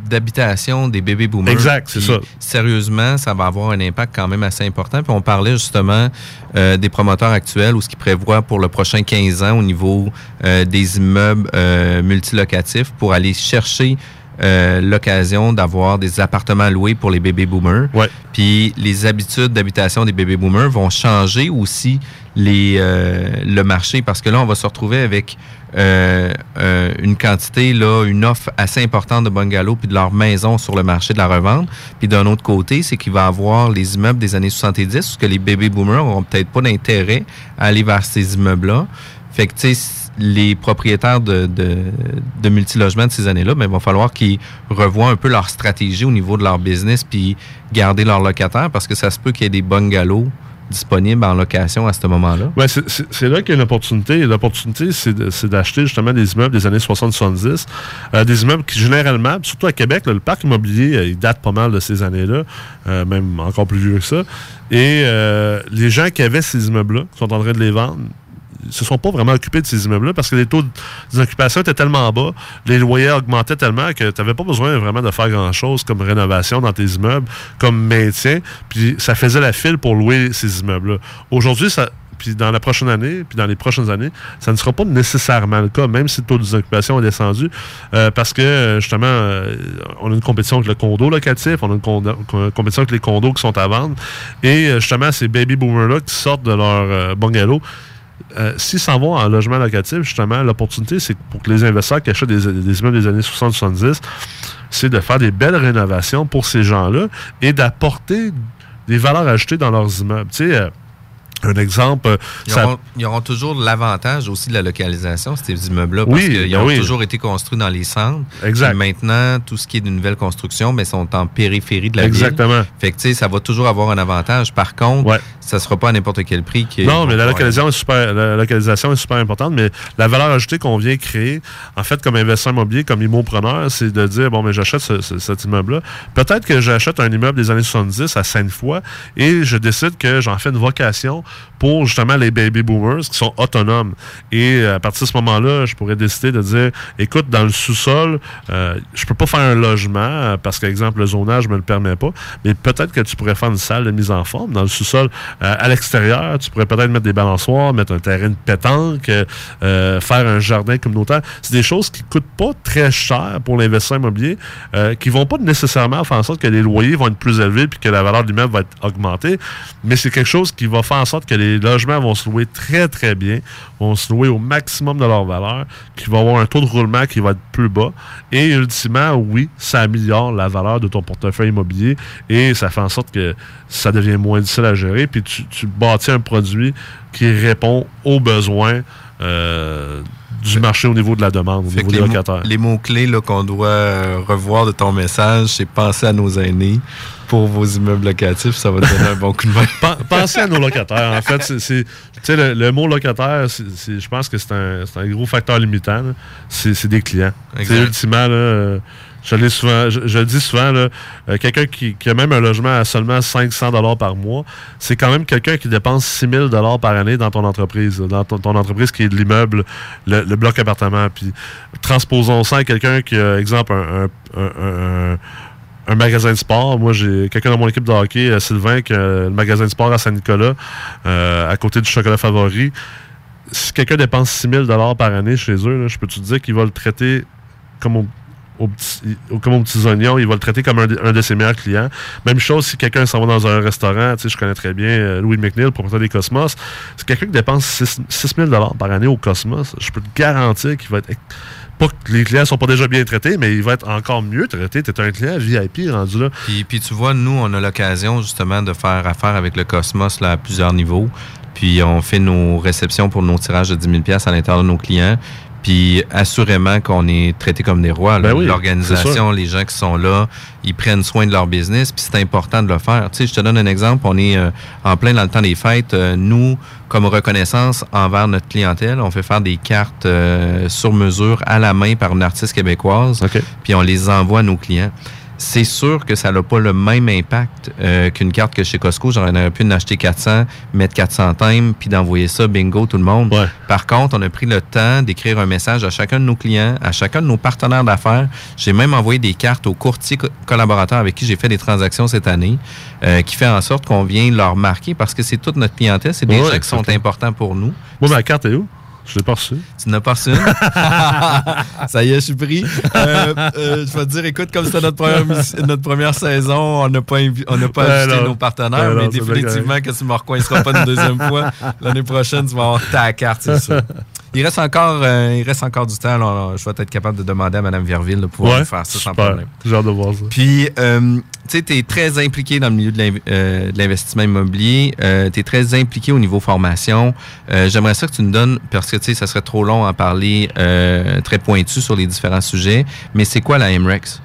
S1: d'habitation des bébés boomers.
S2: Exact, c'est ça.
S1: Sérieusement, ça va avoir un impact quand même assez important. Puis on parlait justement euh, des promoteurs actuels ou ce qu'ils prévoient pour le prochain 15 ans au niveau euh, des immeubles euh, multilocatifs pour aller chercher euh, l'occasion d'avoir des appartements loués pour les bébés boomers. Puis les habitudes d'habitation des bébés boomers vont changer aussi les, euh, le marché parce que là, on va se retrouver avec euh, euh, une quantité, là, une offre assez importante de bungalows puis de leurs maisons sur le marché de la revente. Puis d'un autre côté, c'est qu'il va avoir les immeubles des années 70 parce que les bébés boomers n'auront peut-être pas d'intérêt à aller vers ces immeubles-là. Fait que, les propriétaires de, de, de multilogements de ces années-là, ben, il va falloir qu'ils revoient un peu leur stratégie au niveau de leur business puis garder leurs locataires parce que ça se peut qu'il y ait des bungalows disponibles en location à ce moment-là?
S2: Ouais, c'est- là qu'il y a une opportunité. L'opportunité, c'est d'acheter justement des immeubles des années 60-70. Euh, des immeubles qui, généralement, surtout à Québec, le parc immobilier, euh, il date pas mal de ces années-là, euh, même encore plus vieux que ça. Et les gens qui avaient ces immeubles-là, qui sont en train de les vendre, se sont pas vraiment occupés de ces immeubles-là parce que les taux d'occupation étaient tellement bas, les loyers augmentaient tellement que tu n'avais pas besoin vraiment de faire grand-chose comme rénovation dans tes immeubles, comme maintien, puis ça faisait la file pour louer ces immeubles-là. Aujourd'hui, ça puis dans la prochaine année, puis dans les prochaines années, ça ne sera pas nécessairement le cas, même si le taux d'occupation est descendu, euh, parce que euh, justement, euh, on a une compétition avec le condo locatif, on a une compétition avec les condos qui sont à vendre, et justement, ces baby boomers-là qui sortent de leur bungalow, s'ils s'en vont en logement locatif, justement, l'opportunité, c'est pour que les investisseurs qui achètent des, des immeubles des années 60-70, c'est de faire des belles rénovations pour ces gens-là et d'apporter des valeurs ajoutées dans leurs immeubles. Tu sais, euh, un exemple, euh,
S1: Ils
S2: ça-
S1: auront, ils auront toujours l'avantage aussi de la localisation, ces immeubles-là, parce
S2: Oui,
S1: qu'ils
S2: ben
S1: ont
S2: oui.
S1: toujours été construits dans les centres.
S2: Exact.
S1: Puis maintenant, tout ce qui est de nouvelle construction, mais sont en périphérie de la ville.
S2: Exactement.
S1: Fait que, tu sais, ça va toujours avoir un avantage. Par contre, ça sera pas à n'importe quel prix.
S2: Non, mais la localisation, est super, la localisation est super importante, mais la valeur ajoutée qu'on vient créer, en fait, comme investisseur immobilier, comme immopreneur, c'est de dire, bon, mais j'achète ce- ce- cet immeuble-là. Peut-être que j'achète un immeuble des années 70 à Sainte-Foy et je décide que j'en fais une vocation pour justement les baby boomers qui sont autonomes. Et à partir de ce moment-là, je pourrais décider de dire, écoute, dans le sous-sol, euh, je peux pas faire un logement euh, parce qu'exemple, le zonage me le permet pas, mais peut-être que tu pourrais faire une salle de mise en forme dans le sous-sol. Euh, à l'extérieur, tu pourrais peut-être mettre des balançoires, mettre un terrain de pétanque, euh, euh, faire un jardin communautaire. C'est des choses qui coûtent pas très cher pour l'investisseur immobilier, euh, qui vont pas nécessairement faire en sorte que les loyers vont être plus élevés puis que la valeur de l'immeuble va être augmentée, mais c'est quelque chose qui va faire en sorte que les logements vont se louer très, très bien, vont se louer au maximum de leur valeur, qui va avoir un taux de roulement qui va être plus bas. Et ultimement, oui, ça améliore la valeur de ton portefeuille immobilier et ça fait en sorte que ça devient moins difficile à gérer. Puis tu, bâtis un produit qui répond aux besoins euh, du marché au niveau de la demande, au niveau des locataires.
S1: les mots-clés qu'on doit euh, revoir de ton message, c'est penser à nos aînés pour vos immeubles locatifs. Ça va donner un bon coup de main.
S2: Pen- Pensez à nos locataires. En fait, c'est- c'est, tu sais, le, le mot locataire, je pense que c'est un, un gros facteur limitant. C'est, des clients. C'est ultimement, là, euh, je, le dis souvent, euh, quelqu'un qui, a même un logement à seulement 500 dollars par mois, c'est quand même quelqu'un qui dépense 6000 dollars par année dans ton entreprise, dans ton, entreprise qui est de l'immeuble, le, bloc appartement. Puis transposons ça à quelqu'un qui a, exemple, un- magasin de sport. Moi, j'ai quelqu'un dans mon équipe de hockey, euh, Sylvain, qui a le magasin de sport à Saint-Nicolas, euh, à côté du chocolat favori. Si quelqu'un dépense 6 000 par année chez eux, je peux te dire qu'il va le traiter comme au, comme aux petits oignons, il va le traiter comme un, de- ses meilleurs clients. Même chose si quelqu'un s'en va dans un restaurant, tu sais, je connais très bien euh, Louis McNeil, propriétaire des Cosmos. C'est quelqu'un qui dépense 6 000 par année au Cosmos. Je peux te garantir qu'il va être pas que les clients sont pas déjà bien traités, mais il va être encore mieux traité. Tu es un client VIP rendu là.
S1: Puis, puis tu vois, nous, on a l'occasion justement de faire affaire avec le Cosmos à plusieurs niveaux. Puis on fait nos réceptions pour nos tirages de 10 000 à l'intérieur de nos clients. Puis assurément qu'on est traité comme des rois.
S2: Ben oui,
S1: L'organisation, les gens qui sont là, ils prennent soin de leur business. Puis c'est important de le faire. Tu sais, je te donne un exemple. On est euh, en plein dans le temps des fêtes. Euh, nous, comme reconnaissance envers notre clientèle, on fait faire des cartes euh, sur mesure à la main par une artiste québécoise. Puis on les envoie à nos clients. C'est sûr que ça n'a pas le même impact euh, qu'une carte que chez Costco. J'en aurais pu en acheter 400, mettre 400 thèmes, puis d'envoyer ça, bingo, tout le monde. Par contre, on a pris le temps d'écrire un message à chacun de nos clients, à chacun de nos partenaires d'affaires. J'ai même envoyé des cartes aux courtiers co- collaborateurs avec qui j'ai fait des transactions cette année, euh, qui fait en sorte qu'on vient leur marquer parce que c'est toute notre clientèle. C'est des
S2: Ouais,
S1: gens qui sont importants pour nous.
S2: Moi, ma carte est où? Je l'ai pas reçue.
S1: Tu n'as pas reçu? Ça y est, je suis pris. Euh, euh, je vais te dire, écoute, comme c'était notre première, notre première saison, on n'a pas, on n'a pas
S2: non.
S1: nos partenaires,
S2: Ouais,
S1: mais définitivement que tu ne me recoinceras pas une deuxième fois. L'année prochaine, tu vas avoir ta carte, c'est ça. Il reste encore, euh, il reste encore du temps. Alors, je vais être capable de demander à Mme Verville de pouvoir
S2: Ouais,
S1: faire ça sans problème.
S2: J'ai hâte de voir ça.
S1: Puis, euh, tu sais, tu es très impliqué dans le milieu de euh, l'investissement immobilier. tu es très impliqué au niveau formation. J'aimerais ça que tu nous donnes, parce que, tu sais, ça serait trop long à parler très pointu sur les différents sujets, mais c'est quoi la MREX?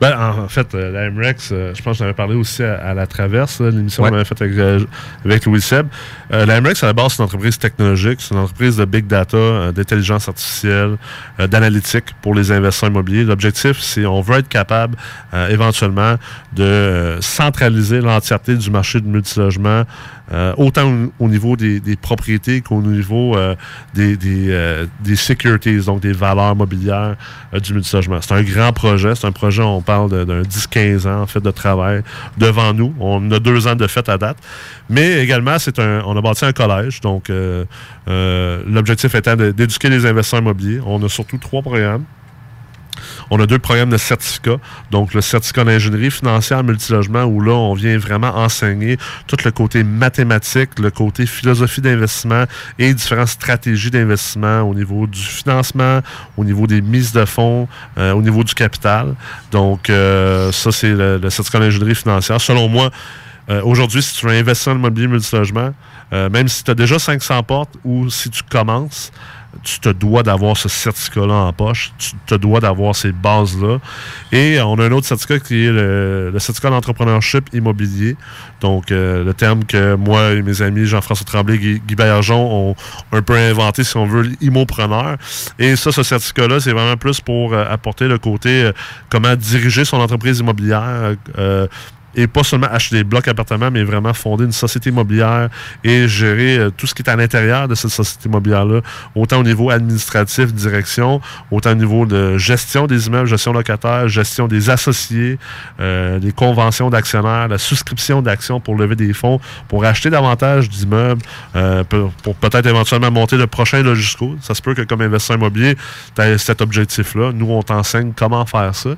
S2: Ben, en en fait, euh, la MREX, euh, je pense que j'en avais parlé aussi à, à la Traverse, l'émission
S1: Ouais.
S2: qu'on avait faite avec, euh, avec Louis Seb. Euh, la MREX, à la base, c'est une entreprise technologique, c'est une entreprise de big data, euh, d'intelligence artificielle, euh, d'analytique pour les investisseurs immobiliers. L'objectif, c'est on veut être capable euh, éventuellement de euh, centraliser l'entièreté du marché du multilogement, euh, autant au, au niveau des, propriétés qu'au niveau euh, des, euh, des securities, donc des valeurs mobilières du multilogement. C'est un grand projet. C'est un projet, on parle d'un 10-15 ans fait de travail devant nous. On a deux ans de fête à date. Mais également, c'est un, on a bâti un collège. Donc, l'objectif étant d'éduquer les investisseurs immobiliers. On a surtout trois programmes. On a deux programmes de certificats. Donc, le certificat d'ingénierie financière multilogement, où là, on vient vraiment enseigner tout le côté mathématique, le côté philosophie d'investissement et différentes stratégies d'investissement au niveau du financement, au niveau des mises de fonds, euh, au niveau du capital. Donc, euh, ça, c'est le, le certificat d'ingénierie financière. Selon moi, euh, aujourd'hui, si tu veux investir en immobilier multilogement, euh, même si tu as déjà 500 portes ou si tu commences, tu te dois d'avoir ce certificat-là en poche. Tu te dois d'avoir ces bases-là. Et on a un autre certificat qui est le, certificat d'entrepreneurship immobilier. Donc, euh, le terme que moi et mes amis Jean-François Tremblay et Guy, Guy Bergeon ont un peu inventé, si on veut, l'immopreneur. Et ça, ce certificat-là, c'est vraiment plus pour euh, apporter le côté euh, comment diriger son entreprise immobilière. Et pas seulement acheter des blocs appartements, mais vraiment fonder une société immobilière et gérer euh, tout ce qui est à l'intérieur de cette société immobilière-là, autant au niveau administratif, direction, autant au niveau de gestion des immeubles, gestion locataire, gestion des associés, euh, les conventions d'actionnaires, la souscription d'actions pour lever des fonds, pour acheter davantage d'immeubles, euh, pour, pour peut-être éventuellement monter le prochain logisco. Ça se peut que comme investisseur immobilier, tu as cet objectif-là. Nous, on t'enseigne comment faire ça.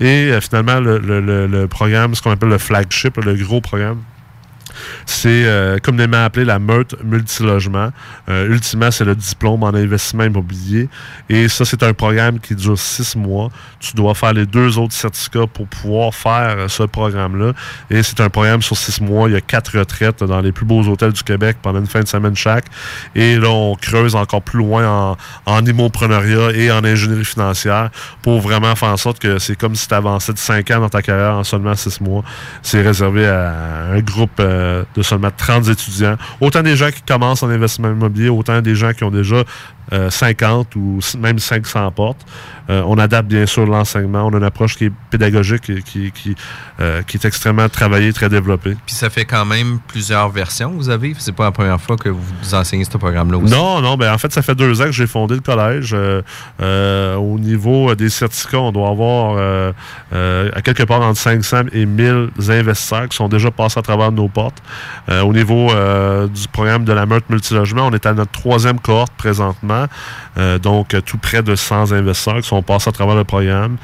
S2: Et euh, finalement, le, le- le- le programme, ce qu'on appelle le flagship, le gros programme, c'est euh, communément appelé la meute multilogement. Euh, ultimement, c'est le diplôme en investissement immobilier. Et ça, c'est un programme qui dure six mois. Tu dois faire les deux autres certificats pour pouvoir faire euh, ce programme-là. Et c'est un programme sur six mois. Il y a quatre retraites dans les plus beaux hôtels du Québec pendant une fin de semaine chaque. Et là, on creuse encore plus loin en, en immoprenariat et en ingénierie financière pour vraiment faire en sorte que c'est comme si tu avançais de cinq ans dans ta carrière en seulement six mois. C'est réservé à un groupe euh, de seulement 30 étudiants. Autant des gens qui commencent en investissement immobilier, autant des gens qui ont déjà euh, 50 ou s- même 500 portes. Euh, on adapte bien sûr l'enseignement. On a une approche qui est pédagogique et qui, qui, euh, qui est extrêmement travaillée, très développée.
S1: Puis ça fait quand même plusieurs versions que vous avez. C'est pas la première fois que vous enseignez ce programme-là aussi.
S2: Non, non, ben en fait, ça fait deux ans que j'ai fondé le collège. Euh, euh, au niveau euh, des certificats, on doit avoir euh, euh, à quelque part entre 500 et 1000 investisseurs qui sont déjà passés à travers nos portes. Euh, au niveau euh, du programme de la meute multilogement, on est à notre troisième cohorte présentement. Euh, donc, tout près de 100 investisseurs qui sont passés à travers le programme.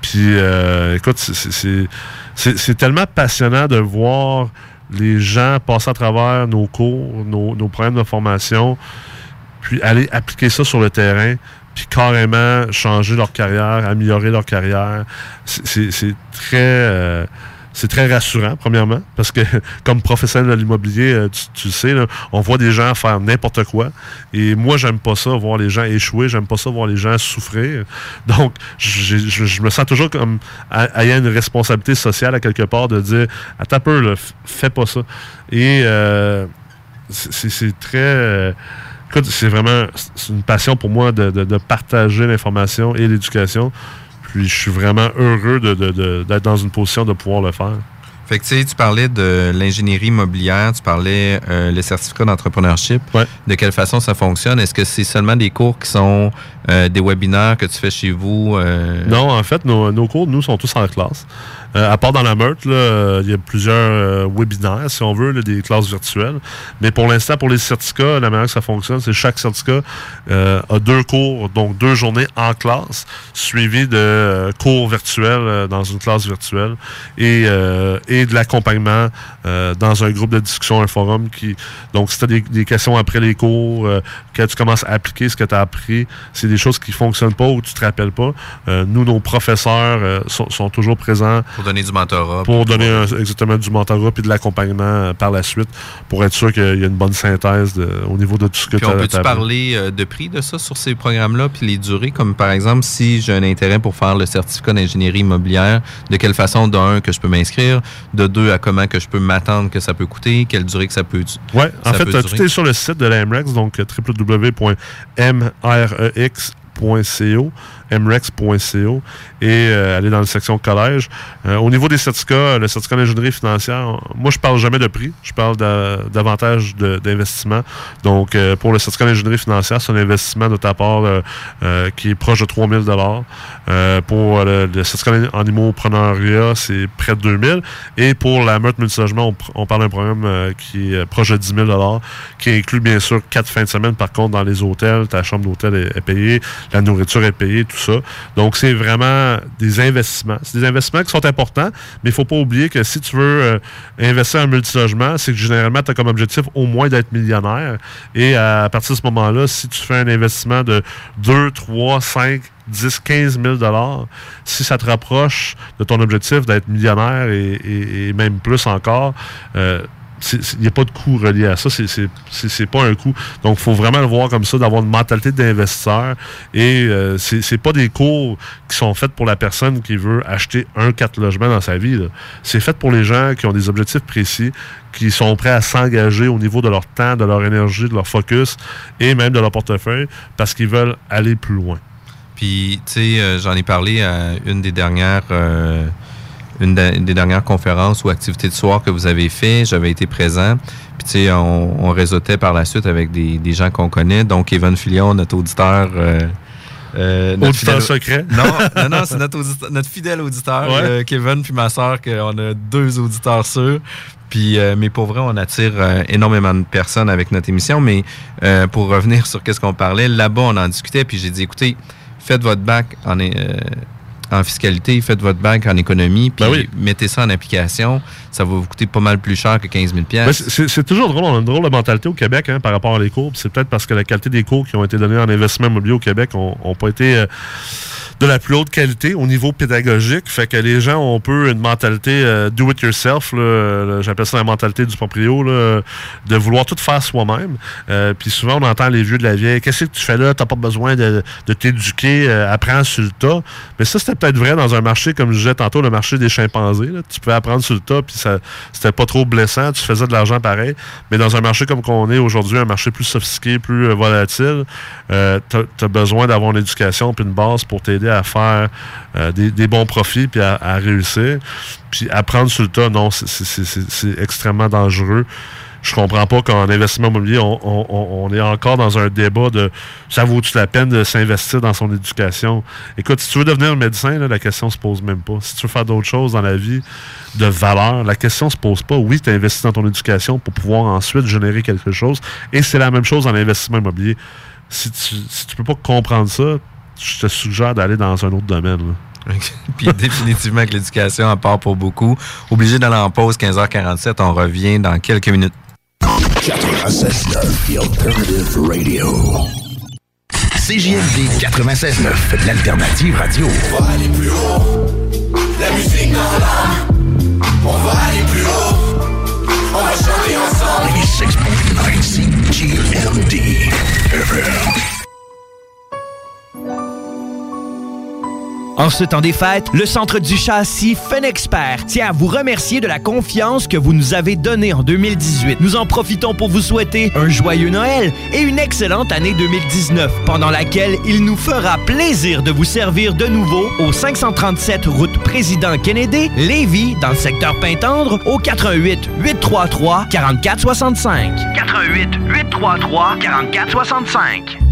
S2: Puis, euh, écoute, c'est- tellement passionnant de voir les gens passer à travers nos cours, nos, nos programmes de formation, puis aller appliquer ça sur le terrain, puis carrément changer leur carrière, améliorer leur carrière. C'est très... euh, c'est très rassurant, premièrement, parce que comme professionnel de l'immobilier, euh, tu, tu le sais, on voit des gens faire n'importe quoi. Et moi, j'aime pas ça, voir les gens échouer. J'aime pas ça, voir les gens souffrir. Donc, je, me sens toujours comme ayant une responsabilité sociale à quelque part de dire Attends peu, là, fais pas ça. Et euh, c'est- très. euh, écoute, c'est vraiment une passion pour moi de- de partager l'information et l'éducation. Puis je suis vraiment heureux de- de- de- d'être dans une position de pouvoir le faire.
S1: Fait que tu sais, tu parlais de l'ingénierie immobilière, tu parlais euh, les certificats d'entrepreneurship. De quelle façon ça fonctionne? Est-ce que c'est seulement des cours qui sont euh, des webinaires que tu fais chez vous? euh?
S2: Non, en fait, nos, nos cours, nous, sont tous en classe. Euh, à part dans la meurtre, là, euh, il y a plusieurs euh, webinaires, si on veut, là, des classes virtuelles. Mais pour l'instant, pour les certificats, la manière que ça fonctionne, c'est chaque certificat euh, a deux cours, donc deux journées en classe, suivies de euh, cours virtuels euh, dans une classe virtuelle et, euh, et de l'accompagnement euh, dans un groupe de discussion, un forum qui. Donc, si tu as des, des questions après les cours, euh, quand tu commences à appliquer ce que tu as appris, c'est des choses qui fonctionnent pas ou tu te rappelles pas. euh, nous, nos professeurs euh, sont, sont toujours présents
S1: Pour donner du mentorat.
S2: pour donner un- exactement du mentorat puis de l'accompagnement euh, par la suite pour être sûr qu'il y a une bonne synthèse de- au niveau de tout ce que tu
S1: on
S2: as
S1: peut-tu parler euh, de prix de ça sur ces programmes-là, puis les durées, comme par exemple, si j'ai un intérêt pour faire le certificat d'ingénierie immobilière, de quelle façon, d'un, que je peux m'inscrire, de deux, à comment que je peux m'attendre que ça peut coûter, quelle durée que ça peut
S2: Ouais, en fait,
S1: durer?
S2: tout est sur le site de la MREX, donc euh, www.mrex.co, mrex.co, et euh, aller dans la section collège. Euh, au niveau des certificats, le certificat d'ingénierie financière, moi, je parle jamais de prix, je parle d'a- davantage d'investissement. Donc, euh, pour le certificat d'ingénierie financière, c'est un investissement de ta part euh, euh, qui est proche de 3000 dollars. Euh, pour le, le certificat en immopreneuriat, c'est près de 2000. Et pour la meurtre multilogement, on, parle d'un programme euh, qui est euh, proche de 10 000 qui inclut bien sûr quatre fins de semaine. Par contre, dans les hôtels, ta chambre d'hôtel est, payée, la nourriture est payée, Donc, c'est vraiment des investissements. C'est des investissements qui sont importants, mais il faut pas oublier que si tu veux euh, investir en multilogement, c'est que généralement, tu as comme objectif au moins d'être millionnaire. Et à partir de ce moment-là, si tu fais un investissement de 2, 3, 5, 10, 15 000 si ça te rapproche de ton objectif d'être millionnaire et, même plus encore, euh, il n'y a pas de coût relié à ça. C'est- pas un coût. Donc, il faut vraiment le voir comme ça, d'avoir une mentalité d'investisseur. Et euh, c'est pas des cours qui sont faits pour la personne qui veut acheter un quatre logements dans sa vie. C'est fait pour les gens qui ont des objectifs précis, qui sont prêts à s'engager au niveau de leur temps, de leur énergie, de leur focus et même de leur portefeuille parce qu'ils veulent aller plus loin.
S1: Puis, tu sais, euh, j'en ai parlé à une des dernières, euh, une des dernières conférences ou activités de soir que vous avez fait. J'avais été présent. Puis, tu sais, on, on réseautait par la suite avec des, des gens qu'on connaît. Donc, Evan Filion, notre auditeur. euh, euh, notre
S2: Auditeur
S1: fidèle-
S2: secret?
S1: Non, non, non, c'est notre, auditeur- notre fidèle auditeur,
S2: Ouais.
S1: euh, Kevin, puis ma soeur, qu'on a deux auditeurs sûrs. Puis, euh, mais pour vrai, on attire euh, énormément de personnes avec notre émission. Mais euh, pour revenir sur qu'est-ce qu'on parlait, là-bas, on en discutait. Puis j'ai dit, écoutez, faites votre bac en, euh, en fiscalité, faites votre bac en économie, puis
S2: Ben
S1: mettez ça en application. Ça va vous coûter pas mal plus cher que 15 000
S2: Ben, c'est- toujours drôle. On a une drôle de mentalité au Québec hein, par rapport à les cours. C'est peut-être parce que la qualité des cours qui ont été donnés en investissement immobilier au Québec n'ont pas été euh, de la plus haute qualité au niveau pédagogique. Fait que les gens ont un peu une mentalité euh, do it yourself. J'appelle ça la mentalité du proprio, là, de vouloir tout faire soi-même. Euh, puis souvent, on entend les vieux de la vieille. Qu'est-ce que tu fais là? T'as pas besoin de, de t'éduquer. euh, apprends sur le tas. Mais ça, c'était peut-être vrai dans un marché, comme je disais tantôt, le marché des chimpanzés. là. Tu pouvais apprendre sur le tas, puis ça c'était pas trop blessant. Tu faisais de l'argent pareil. Mais dans un marché comme qu'on est aujourd'hui, un marché plus sophistiqué, plus euh, volatile, euh, tu as besoin d'avoir une éducation puis une base pour t'aider à faire euh, des, bons profits puis à, réussir. Puis apprendre sur le tas, non, c'est- extrêmement dangereux. Je comprends pas qu'en investissement immobilier, on, est encore dans un débat de ça vaut-tu la peine de s'investir dans son éducation. Écoute, si tu veux devenir médecin, la question se pose même pas. Si tu veux faire d'autres choses dans la vie de valeur, la question se pose pas. Oui, tu investis dans ton éducation pour pouvoir ensuite générer quelque chose. Et c'est la même chose en investissement immobilier. Si tu, si tu peux pas comprendre ça, je te suggère d'aller dans un autre domaine. là.
S1: Puis définitivement que l'éducation, à part pour beaucoup. Obligé d'aller en pause 15h47. On revient dans quelques minutes.
S7: 96.9, The Alternative Radio. CJMD 96.9, l'alternative radio.
S10: On va aller plus haut. La musique dans l'âme. On va aller plus haut. On va chanter ensemble.
S7: 96.9 CJMD
S9: En ce temps des fêtes, le Centre du châssis Fun Expert tient à vous remercier de la confiance que vous nous avez donnée en 2018. Nous en profitons pour vous souhaiter un joyeux Noël et une excellente année 2019, pendant laquelle il nous fera plaisir de vous servir de nouveau au 537 route Président Kennedy, Lévis, dans le secteur Pintendre, au 88 833 4465. 88 833 4465.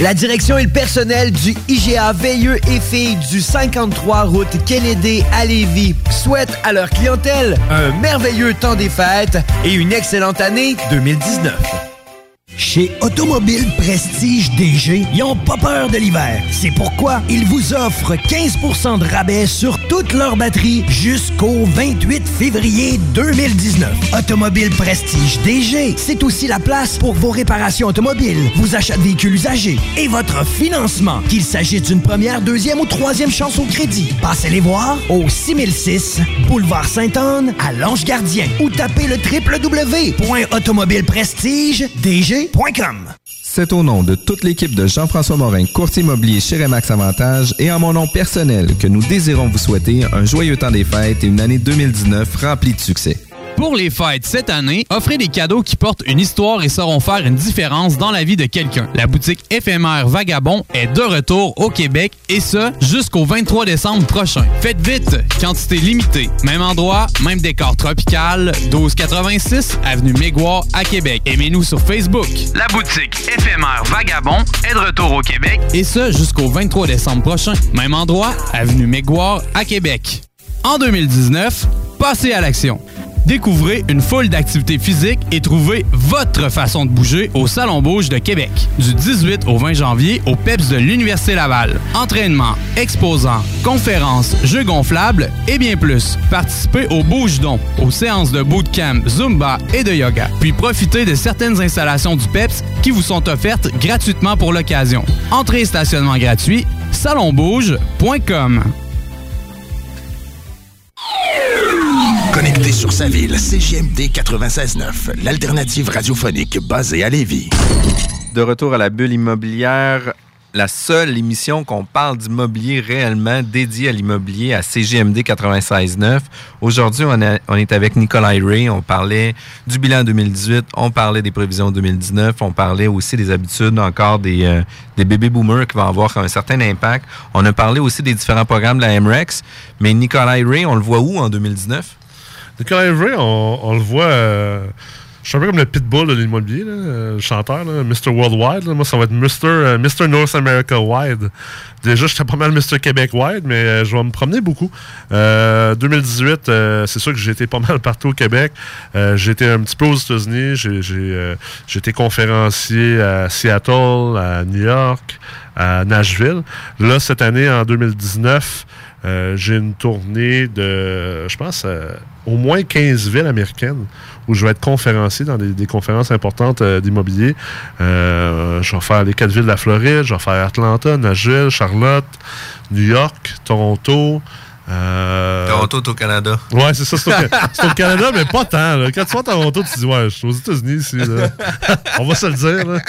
S9: La direction et le personnel du IGA Veilleux et Filles du 53 route Kennedy à Lévis souhaitent à leur clientèle un merveilleux temps des fêtes et une excellente année 2019.
S13: Chez Automobile Prestige DG, ils n'ont pas peur de l'hiver. C'est pourquoi ils vous offrent 15% de rabais sur toutes leurs batteries jusqu'au 28 février 2019. Automobile Prestige DG, c'est aussi la place pour vos réparations automobiles, vos achats de véhicules usagés et votre financement, qu'il s'agisse d'une première, deuxième ou troisième chance au crédit. Passez les voir au 6006 Boulevard Sainte-Anne à Lange-Gardien ou tapez le www.automobileprestige.dg.com.
S14: C'est au nom de toute l'équipe de Jean-François Morin, courtier immobilier chez Remax Avantage et en mon nom personnel que nous désirons vous souhaiter un joyeux temps des fêtes et une année 2019 remplie de succès.
S15: Pour les fêtes cette année, offrez des cadeaux qui portent une histoire et sauront faire une différence dans la vie de quelqu'un. La boutique éphémère Vagabond est de retour au Québec et ce, jusqu'au 23 décembre prochain. Faites vite, quantité limitée. Même endroit, même décor tropical, 1286 avenue Mégua à Québec. Aimez-nous sur Facebook.
S11: La boutique éphémère Vagabond est de retour au Québec.
S15: Et ce, jusqu'au 23 décembre prochain. Même endroit, avenue Mégua à Québec. En 2019, passez à l'action. Découvrez une foule d'activités physiques et trouvez votre façon de bouger au Salon Bouge de Québec. Du 18 au 20 janvier au PEPS de l'Université Laval. Entraînement, exposants, conférences, jeux gonflables et bien plus. Participez au Bouge Don, aux séances de bootcamp, Zumba et de yoga. Puis profitez de certaines installations du PEPS qui vous sont offertes gratuitement pour l'occasion. Entrée et stationnement gratuit, salonbouge.com.
S7: Connecté sur sa ville, CGMD 96.9, l'alternative radiophonique basée à Lévis.
S1: De retour à la bulle immobilière, la seule émission qu'on parle d'immobilier réellement dédiée à l'immobilier à CGMD 96.9. Aujourd'hui, on, est avec Nicolas Ray. On parlait du bilan 2018, on parlait des prévisions 2019, on parlait aussi des habitudes encore des, euh, des bébés boomers qui vont avoir un certain impact. On a parlé aussi des différents programmes de la MREX. Mais Nicolas Ray, on le voit où en 2019?
S2: Nicolas Avery, on, on le voit. euh, je suis un peu comme le pitbull de l'immobilier, là, euh, le chanteur, là, Mr. Worldwide. Moi, ça va être Mr. euh. North America Wide. Déjà, j'étais pas mal Mr. Québec Wide, mais je vais me promener beaucoup. Euh, 2018, euh, c'est sûr que j'ai été pas mal partout au Québec. J'ai été un petit peu aux États-Unis. J'ai été conférencier à Seattle, à New York, à Nashville. Là, cette année, en 2019, euh, j'ai une tournée de, je pense, au moins 15 villes américaines où je vais être conférencier dans des, conférences importantes euh, d'immobilier. Euh, je vais faire les quatre villes de la Floride, je vais faire Atlanta, Nashville, Charlotte, New York, Toronto. Euh,
S1: Toronto, au Canada.
S2: Ouais, c'est ça. C'est au, Canada, mais pas tant. là. Quand tu vas à Toronto, tu te dis, ouais, je suis aux États-Unis ici. là. On va se le dire. là.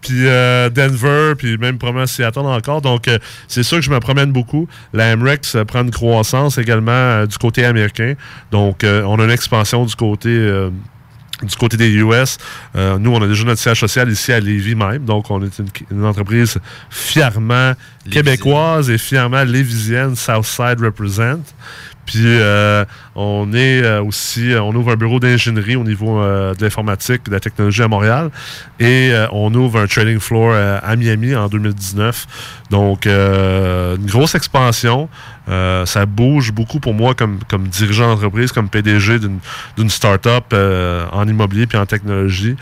S2: Puis euh, Denver, puis même probablement Seattle encore. Donc, euh, c'est sûr que je me promène beaucoup. La MREX prend une croissance également euh, du côté américain. Donc, on a une expansion du côté. Du côté des US, euh, nous, on a déjà notre siège social ici à Lévis même. Donc, on est une, une entreprise fièrement québécoise et fièrement lévisienne, Southside Represent. Puis, euh, on est euh, aussi, on ouvre un bureau d'ingénierie au niveau euh, de l'informatique, de la technologie à Montréal. Et on ouvre un trading floor à Miami en 2019. Donc, une grosse expansion. Euh, ça bouge beaucoup pour moi comme, comme dirigeant d'entreprise, comme PDG d'une start-up euh, en immobilier puis en technologie.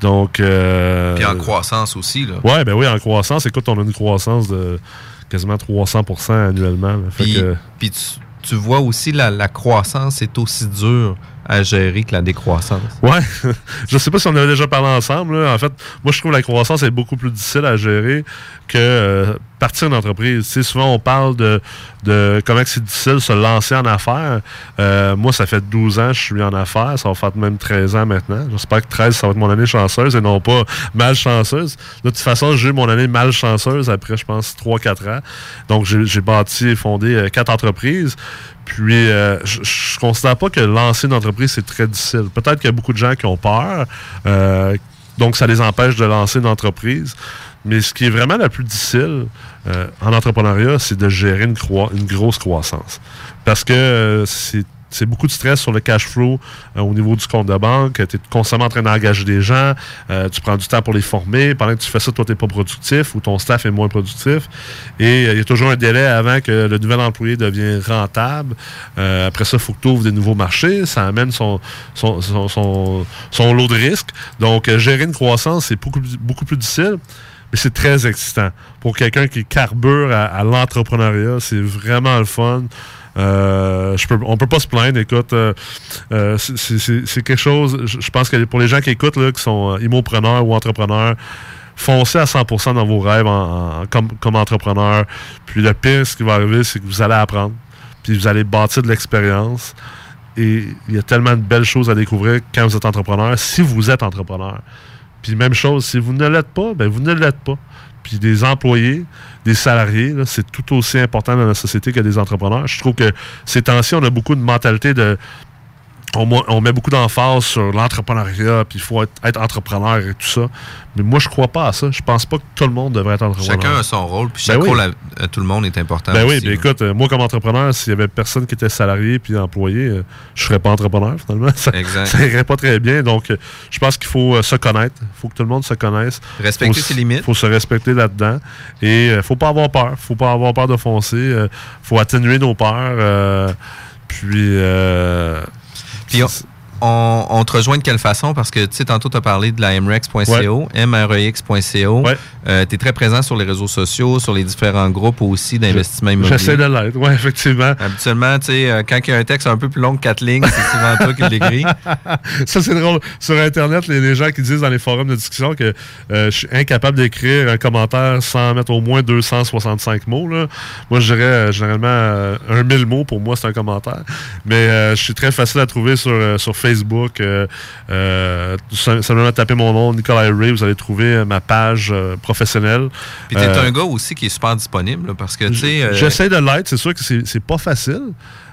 S2: Donc, euh,
S1: Puis en croissance aussi. Là.
S2: Ouais, ben oui, en croissance. Écoute, on a une croissance de quasiment 300% annuellement. là. Fait
S1: Puis,
S2: que-
S1: puis tu, tu vois aussi la, la croissance est aussi dure à gérer que la décroissance.
S2: Ouais, je sais pas si on avait déjà parlé ensemble. En fait, moi, je trouve que la croissance est beaucoup plus difficile à gérer que euh, partir une entreprise. Souvent, on parle de, comment c'est difficile de se lancer en affaires. Euh, moi, ça fait 12 ans que je suis en affaires. Ça va faire même 13 ans maintenant. J'espère que 13, ça va être mon année chanceuse et non pas malchanceuse. De toute façon, j'ai eu mon année malchanceuse après, je pense, 3-4 ans. Donc, j'ai j'ai bâti et fondé euh, quatre entreprises. Puis, euh, je je considère pas que lancer une entreprise, c'est très difficile. Peut-être qu'il y a beaucoup de gens qui ont peur, euh, donc ça les empêche de lancer une entreprise. Mais ce qui est vraiment le plus difficile euh, en entrepreneuriat, c'est de gérer une, une grosse croissance. Parce que euh, c'est c'est beaucoup de stress sur le cash flow euh, au niveau du compte de banque. Tu es constamment en train d'engager des gens. euh, tu prends du temps pour les former. Pendant que tu fais ça, toi, tu n'es pas productif ou ton staff est moins productif. Et euh, il y a toujours un délai avant que le nouvel employé devienne rentable. Après ça, il faut que tu ouvres des nouveaux marchés. Ça amène son, son, son, son- lot de risques. Donc, gérer une croissance, c'est beaucoup, beaucoup plus difficile. Mais c'est très excitant. Pour quelqu'un qui carbure à l'entrepreneuriat, c'est vraiment le fun. Euh, je peux, on peut pas se plaindre. Écoute, euh, euh, c'est- quelque chose. Je pense que pour les gens qui écoutent, là, qui sont euh, immopreneurs ou entrepreneurs, foncez à 100% dans vos rêves comme, comme entrepreneur. Puis le pire, ce qui va arriver, c'est que vous allez apprendre. Puis vous allez bâtir de l'expérience. Et il y a tellement de belles choses à découvrir quand vous êtes entrepreneur, si vous êtes entrepreneur. Puis même chose, si vous ne l'êtes pas, ben vous ne l'êtes pas. Puis des employés, des salariés, c'est tout aussi important dans la société que des entrepreneurs. Je trouve que ces temps-ci, on a beaucoup de mentalité de... On, on met beaucoup d'emphase sur l'entrepreneuriat, puis il faut être, être entrepreneur et tout ça. Mais moi, je crois pas à ça. Je pense pas que tout le monde devrait être entrepreneur.
S1: Chacun a son rôle, puis
S2: Ben
S1: chaque
S2: oui.
S1: rôle à, à tout le monde est important.
S2: Ben oui, mais
S1: là.
S2: écoute, euh, moi comme entrepreneur, s'il y avait personne qui était salarié puis employé, euh, je serais pas entrepreneur finalement. Ça,
S1: Exact.
S2: ça irait pas très bien. Donc, euh, je pense qu'il faut se connaître. Il faut que tout le monde se connaisse.
S1: Respecter
S2: Faut
S1: ses limites.
S2: faut se respecter là-dedans. Et faut pas avoir peur. faut pas avoir peur de foncer. faut atténuer nos peurs. euh, puis... euh,
S1: Puis on, te rejoint de quelle façon? Parce que, tu sais, tantôt, tu as parlé de la mrex.co, mrex.co. Euh, tu es très présent sur les réseaux sociaux, sur les différents groupes aussi d'investissement immobilier.
S2: J'essaie de l'être, oui, effectivement.
S1: Habituellement, tu sais, euh, quand il y a un texte un peu plus long que quatre lignes, c'est souvent toi qui l'écris.
S2: Ça, c'est drôle. Sur Internet, les, les gens qui disent dans les forums de discussion que euh, je suis incapable d'écrire un commentaire sans mettre au moins 265 mots. là. Moi, je dirais euh, généralement un 1000 mots pour moi, c'est un commentaire. Mais je suis très facile à trouver sur, sur Facebook. Euh, euh, sim- simplement taper mon nom, Nicolas Ray, vous allez trouver euh, ma page euh, professionnelle.
S1: Puis tu es
S2: Euh,
S1: un gars aussi qui est super disponible, là, parce que, tu sais... euh,
S2: J'essaie de l'être. C'est sûr que c'est pas facile.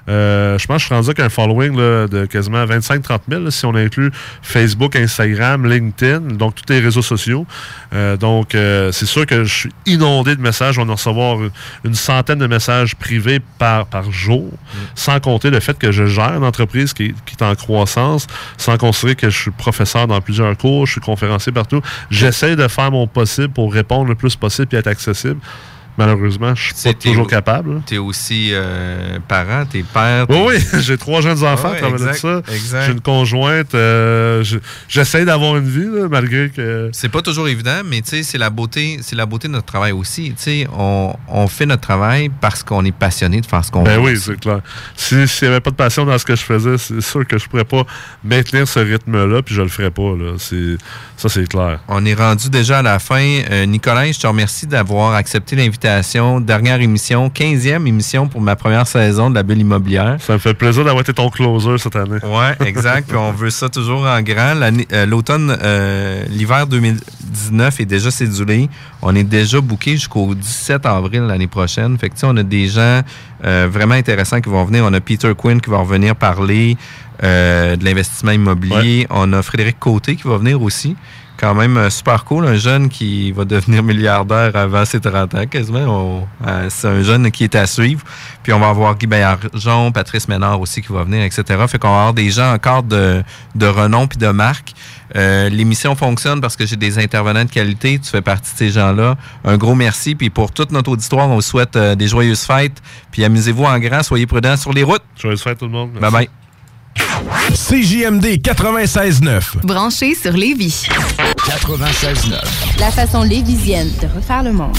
S2: Euh, je pense que je suis rendu avec un following là, de quasiment 25-30 000 là, si on inclut Facebook, Instagram, LinkedIn, donc tous les réseaux sociaux. Euh, donc, euh, c'est sûr que je suis inondé de messages. On va en recevoir une, centaine de messages privés par, par jour, sans compter le fait que je gère une entreprise qui, est- qui est en croissance, sans considérer que je suis professeur dans plusieurs cours, je suis conférencier partout. J'essaie de faire mon possible pour répondre le plus possible et être accessible. Malheureusement, je suis pas toujours capable.
S1: Tu es aussi euh, parent, t'es père.
S2: Oui,
S1: t'es-
S2: oui, j'ai trois jeunes enfants
S1: Ouais,
S2: à travers de
S1: exact,
S2: ça.
S1: exact.
S2: J'ai une conjointe. euh, je- J'essaie d'avoir une vie, là, malgré que.
S1: C'est pas toujours évident, mais c'est la beauté, c'est la beauté de notre travail aussi. On, on fait notre travail parce qu'on est passionné de faire ce qu'on
S2: Ben
S1: veut
S2: oui, c'est clair. Si- S'il n'y avait pas de passion dans ce que je faisais, c'est sûr que je pourrais pas maintenir ce rythme-là, puis je le ferais pas. Là. Ça, c'est clair.
S1: On est rendu déjà à la fin. Euh, Nicolas, je te remercie d'avoir accepté l'invitation. Dernière émission, 15e émission pour ma première saison de la bulle immobilière.
S2: Ça me fait plaisir d'avoir été ton closer cette année.
S1: Ouais, exact. Puis on veut ça toujours en grand. Euh, L'automne, euh, l'hiver 2019 est déjà cédulé. On est déjà booké jusqu'au 17 avril l'année prochaine. Fait que tu sais, on a des gens euh, vraiment intéressants qui vont venir. On a Peter Quinn qui va revenir parler euh, de l'investissement immobilier. On a Frédéric Côté qui va venir aussi. Quand même euh, super cool, un jeune qui va devenir milliardaire avant ses 30 ans, quasiment. Euh, c'est un jeune qui est à suivre. Puis on va avoir Guy Baillargeon, Patrice Ménard aussi qui va venir, etc. Fait qu'on va avoir des gens encore de, de renom puis de marque. Euh, L'émission fonctionne parce que j'ai des intervenants de qualité. Tu fais partie de ces gens-là. Un gros merci. Puis pour toute notre auditoire, on vous souhaite euh, des joyeuses fêtes. Puis amusez-vous en grand. Soyez prudents sur les routes.
S2: Joyeuses fêtes tout le monde.
S1: Bye bye.
S16: CJMD 96.9.
S3: Branché sur Lévis.
S16: 96.9.
S3: La façon lévisienne de refaire le monde.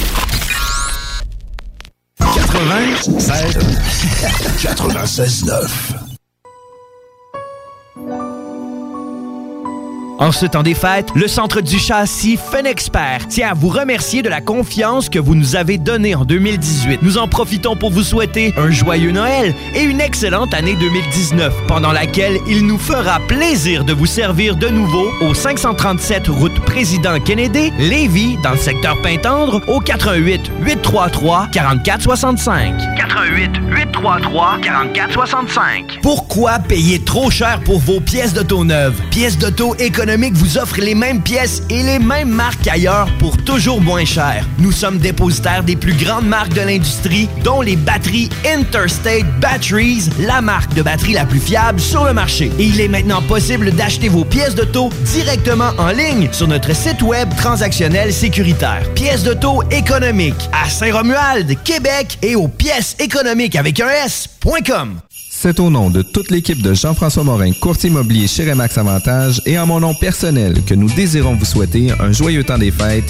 S16: 96. 96.9.
S9: En ce temps des fêtes, le Centre du châssis Fun Expert tient à vous remercier de la confiance que vous nous avez donnée en 2018. Nous en profitons pour vous souhaiter un joyeux Noël et une excellente année 2019, pendant laquelle il nous fera plaisir de vous servir de nouveau au 537 route Président Kennedy, Lévis, dans le secteur Pintendre, au 88 833 4465.
S17: 88 833 4465.
S9: Pourquoi payer trop cher pour vos pièces d'auto neuves? Pièces d'auto économiques vous offre les mêmes pièces et les mêmes marques qu'ailleurs pour toujours moins cher. Nous sommes dépositaires des plus grandes marques de l'industrie, dont les batteries Interstate Batteries, la marque de batterie la plus fiable sur le marché. Et il est maintenant possible d'acheter vos pièces d'auto directement en ligne sur notre site web transactionnel sécuritaire. Pièces d'auto économiques à Saint-Romuald, Québec et aux pièces économiques avec un S.com.
S1: C'est au nom de toute l'équipe de Jean-François Morin, courtier immobilier chez Remax Avantage et en mon nom personnel que nous désirons vous souhaiter un joyeux temps des fêtes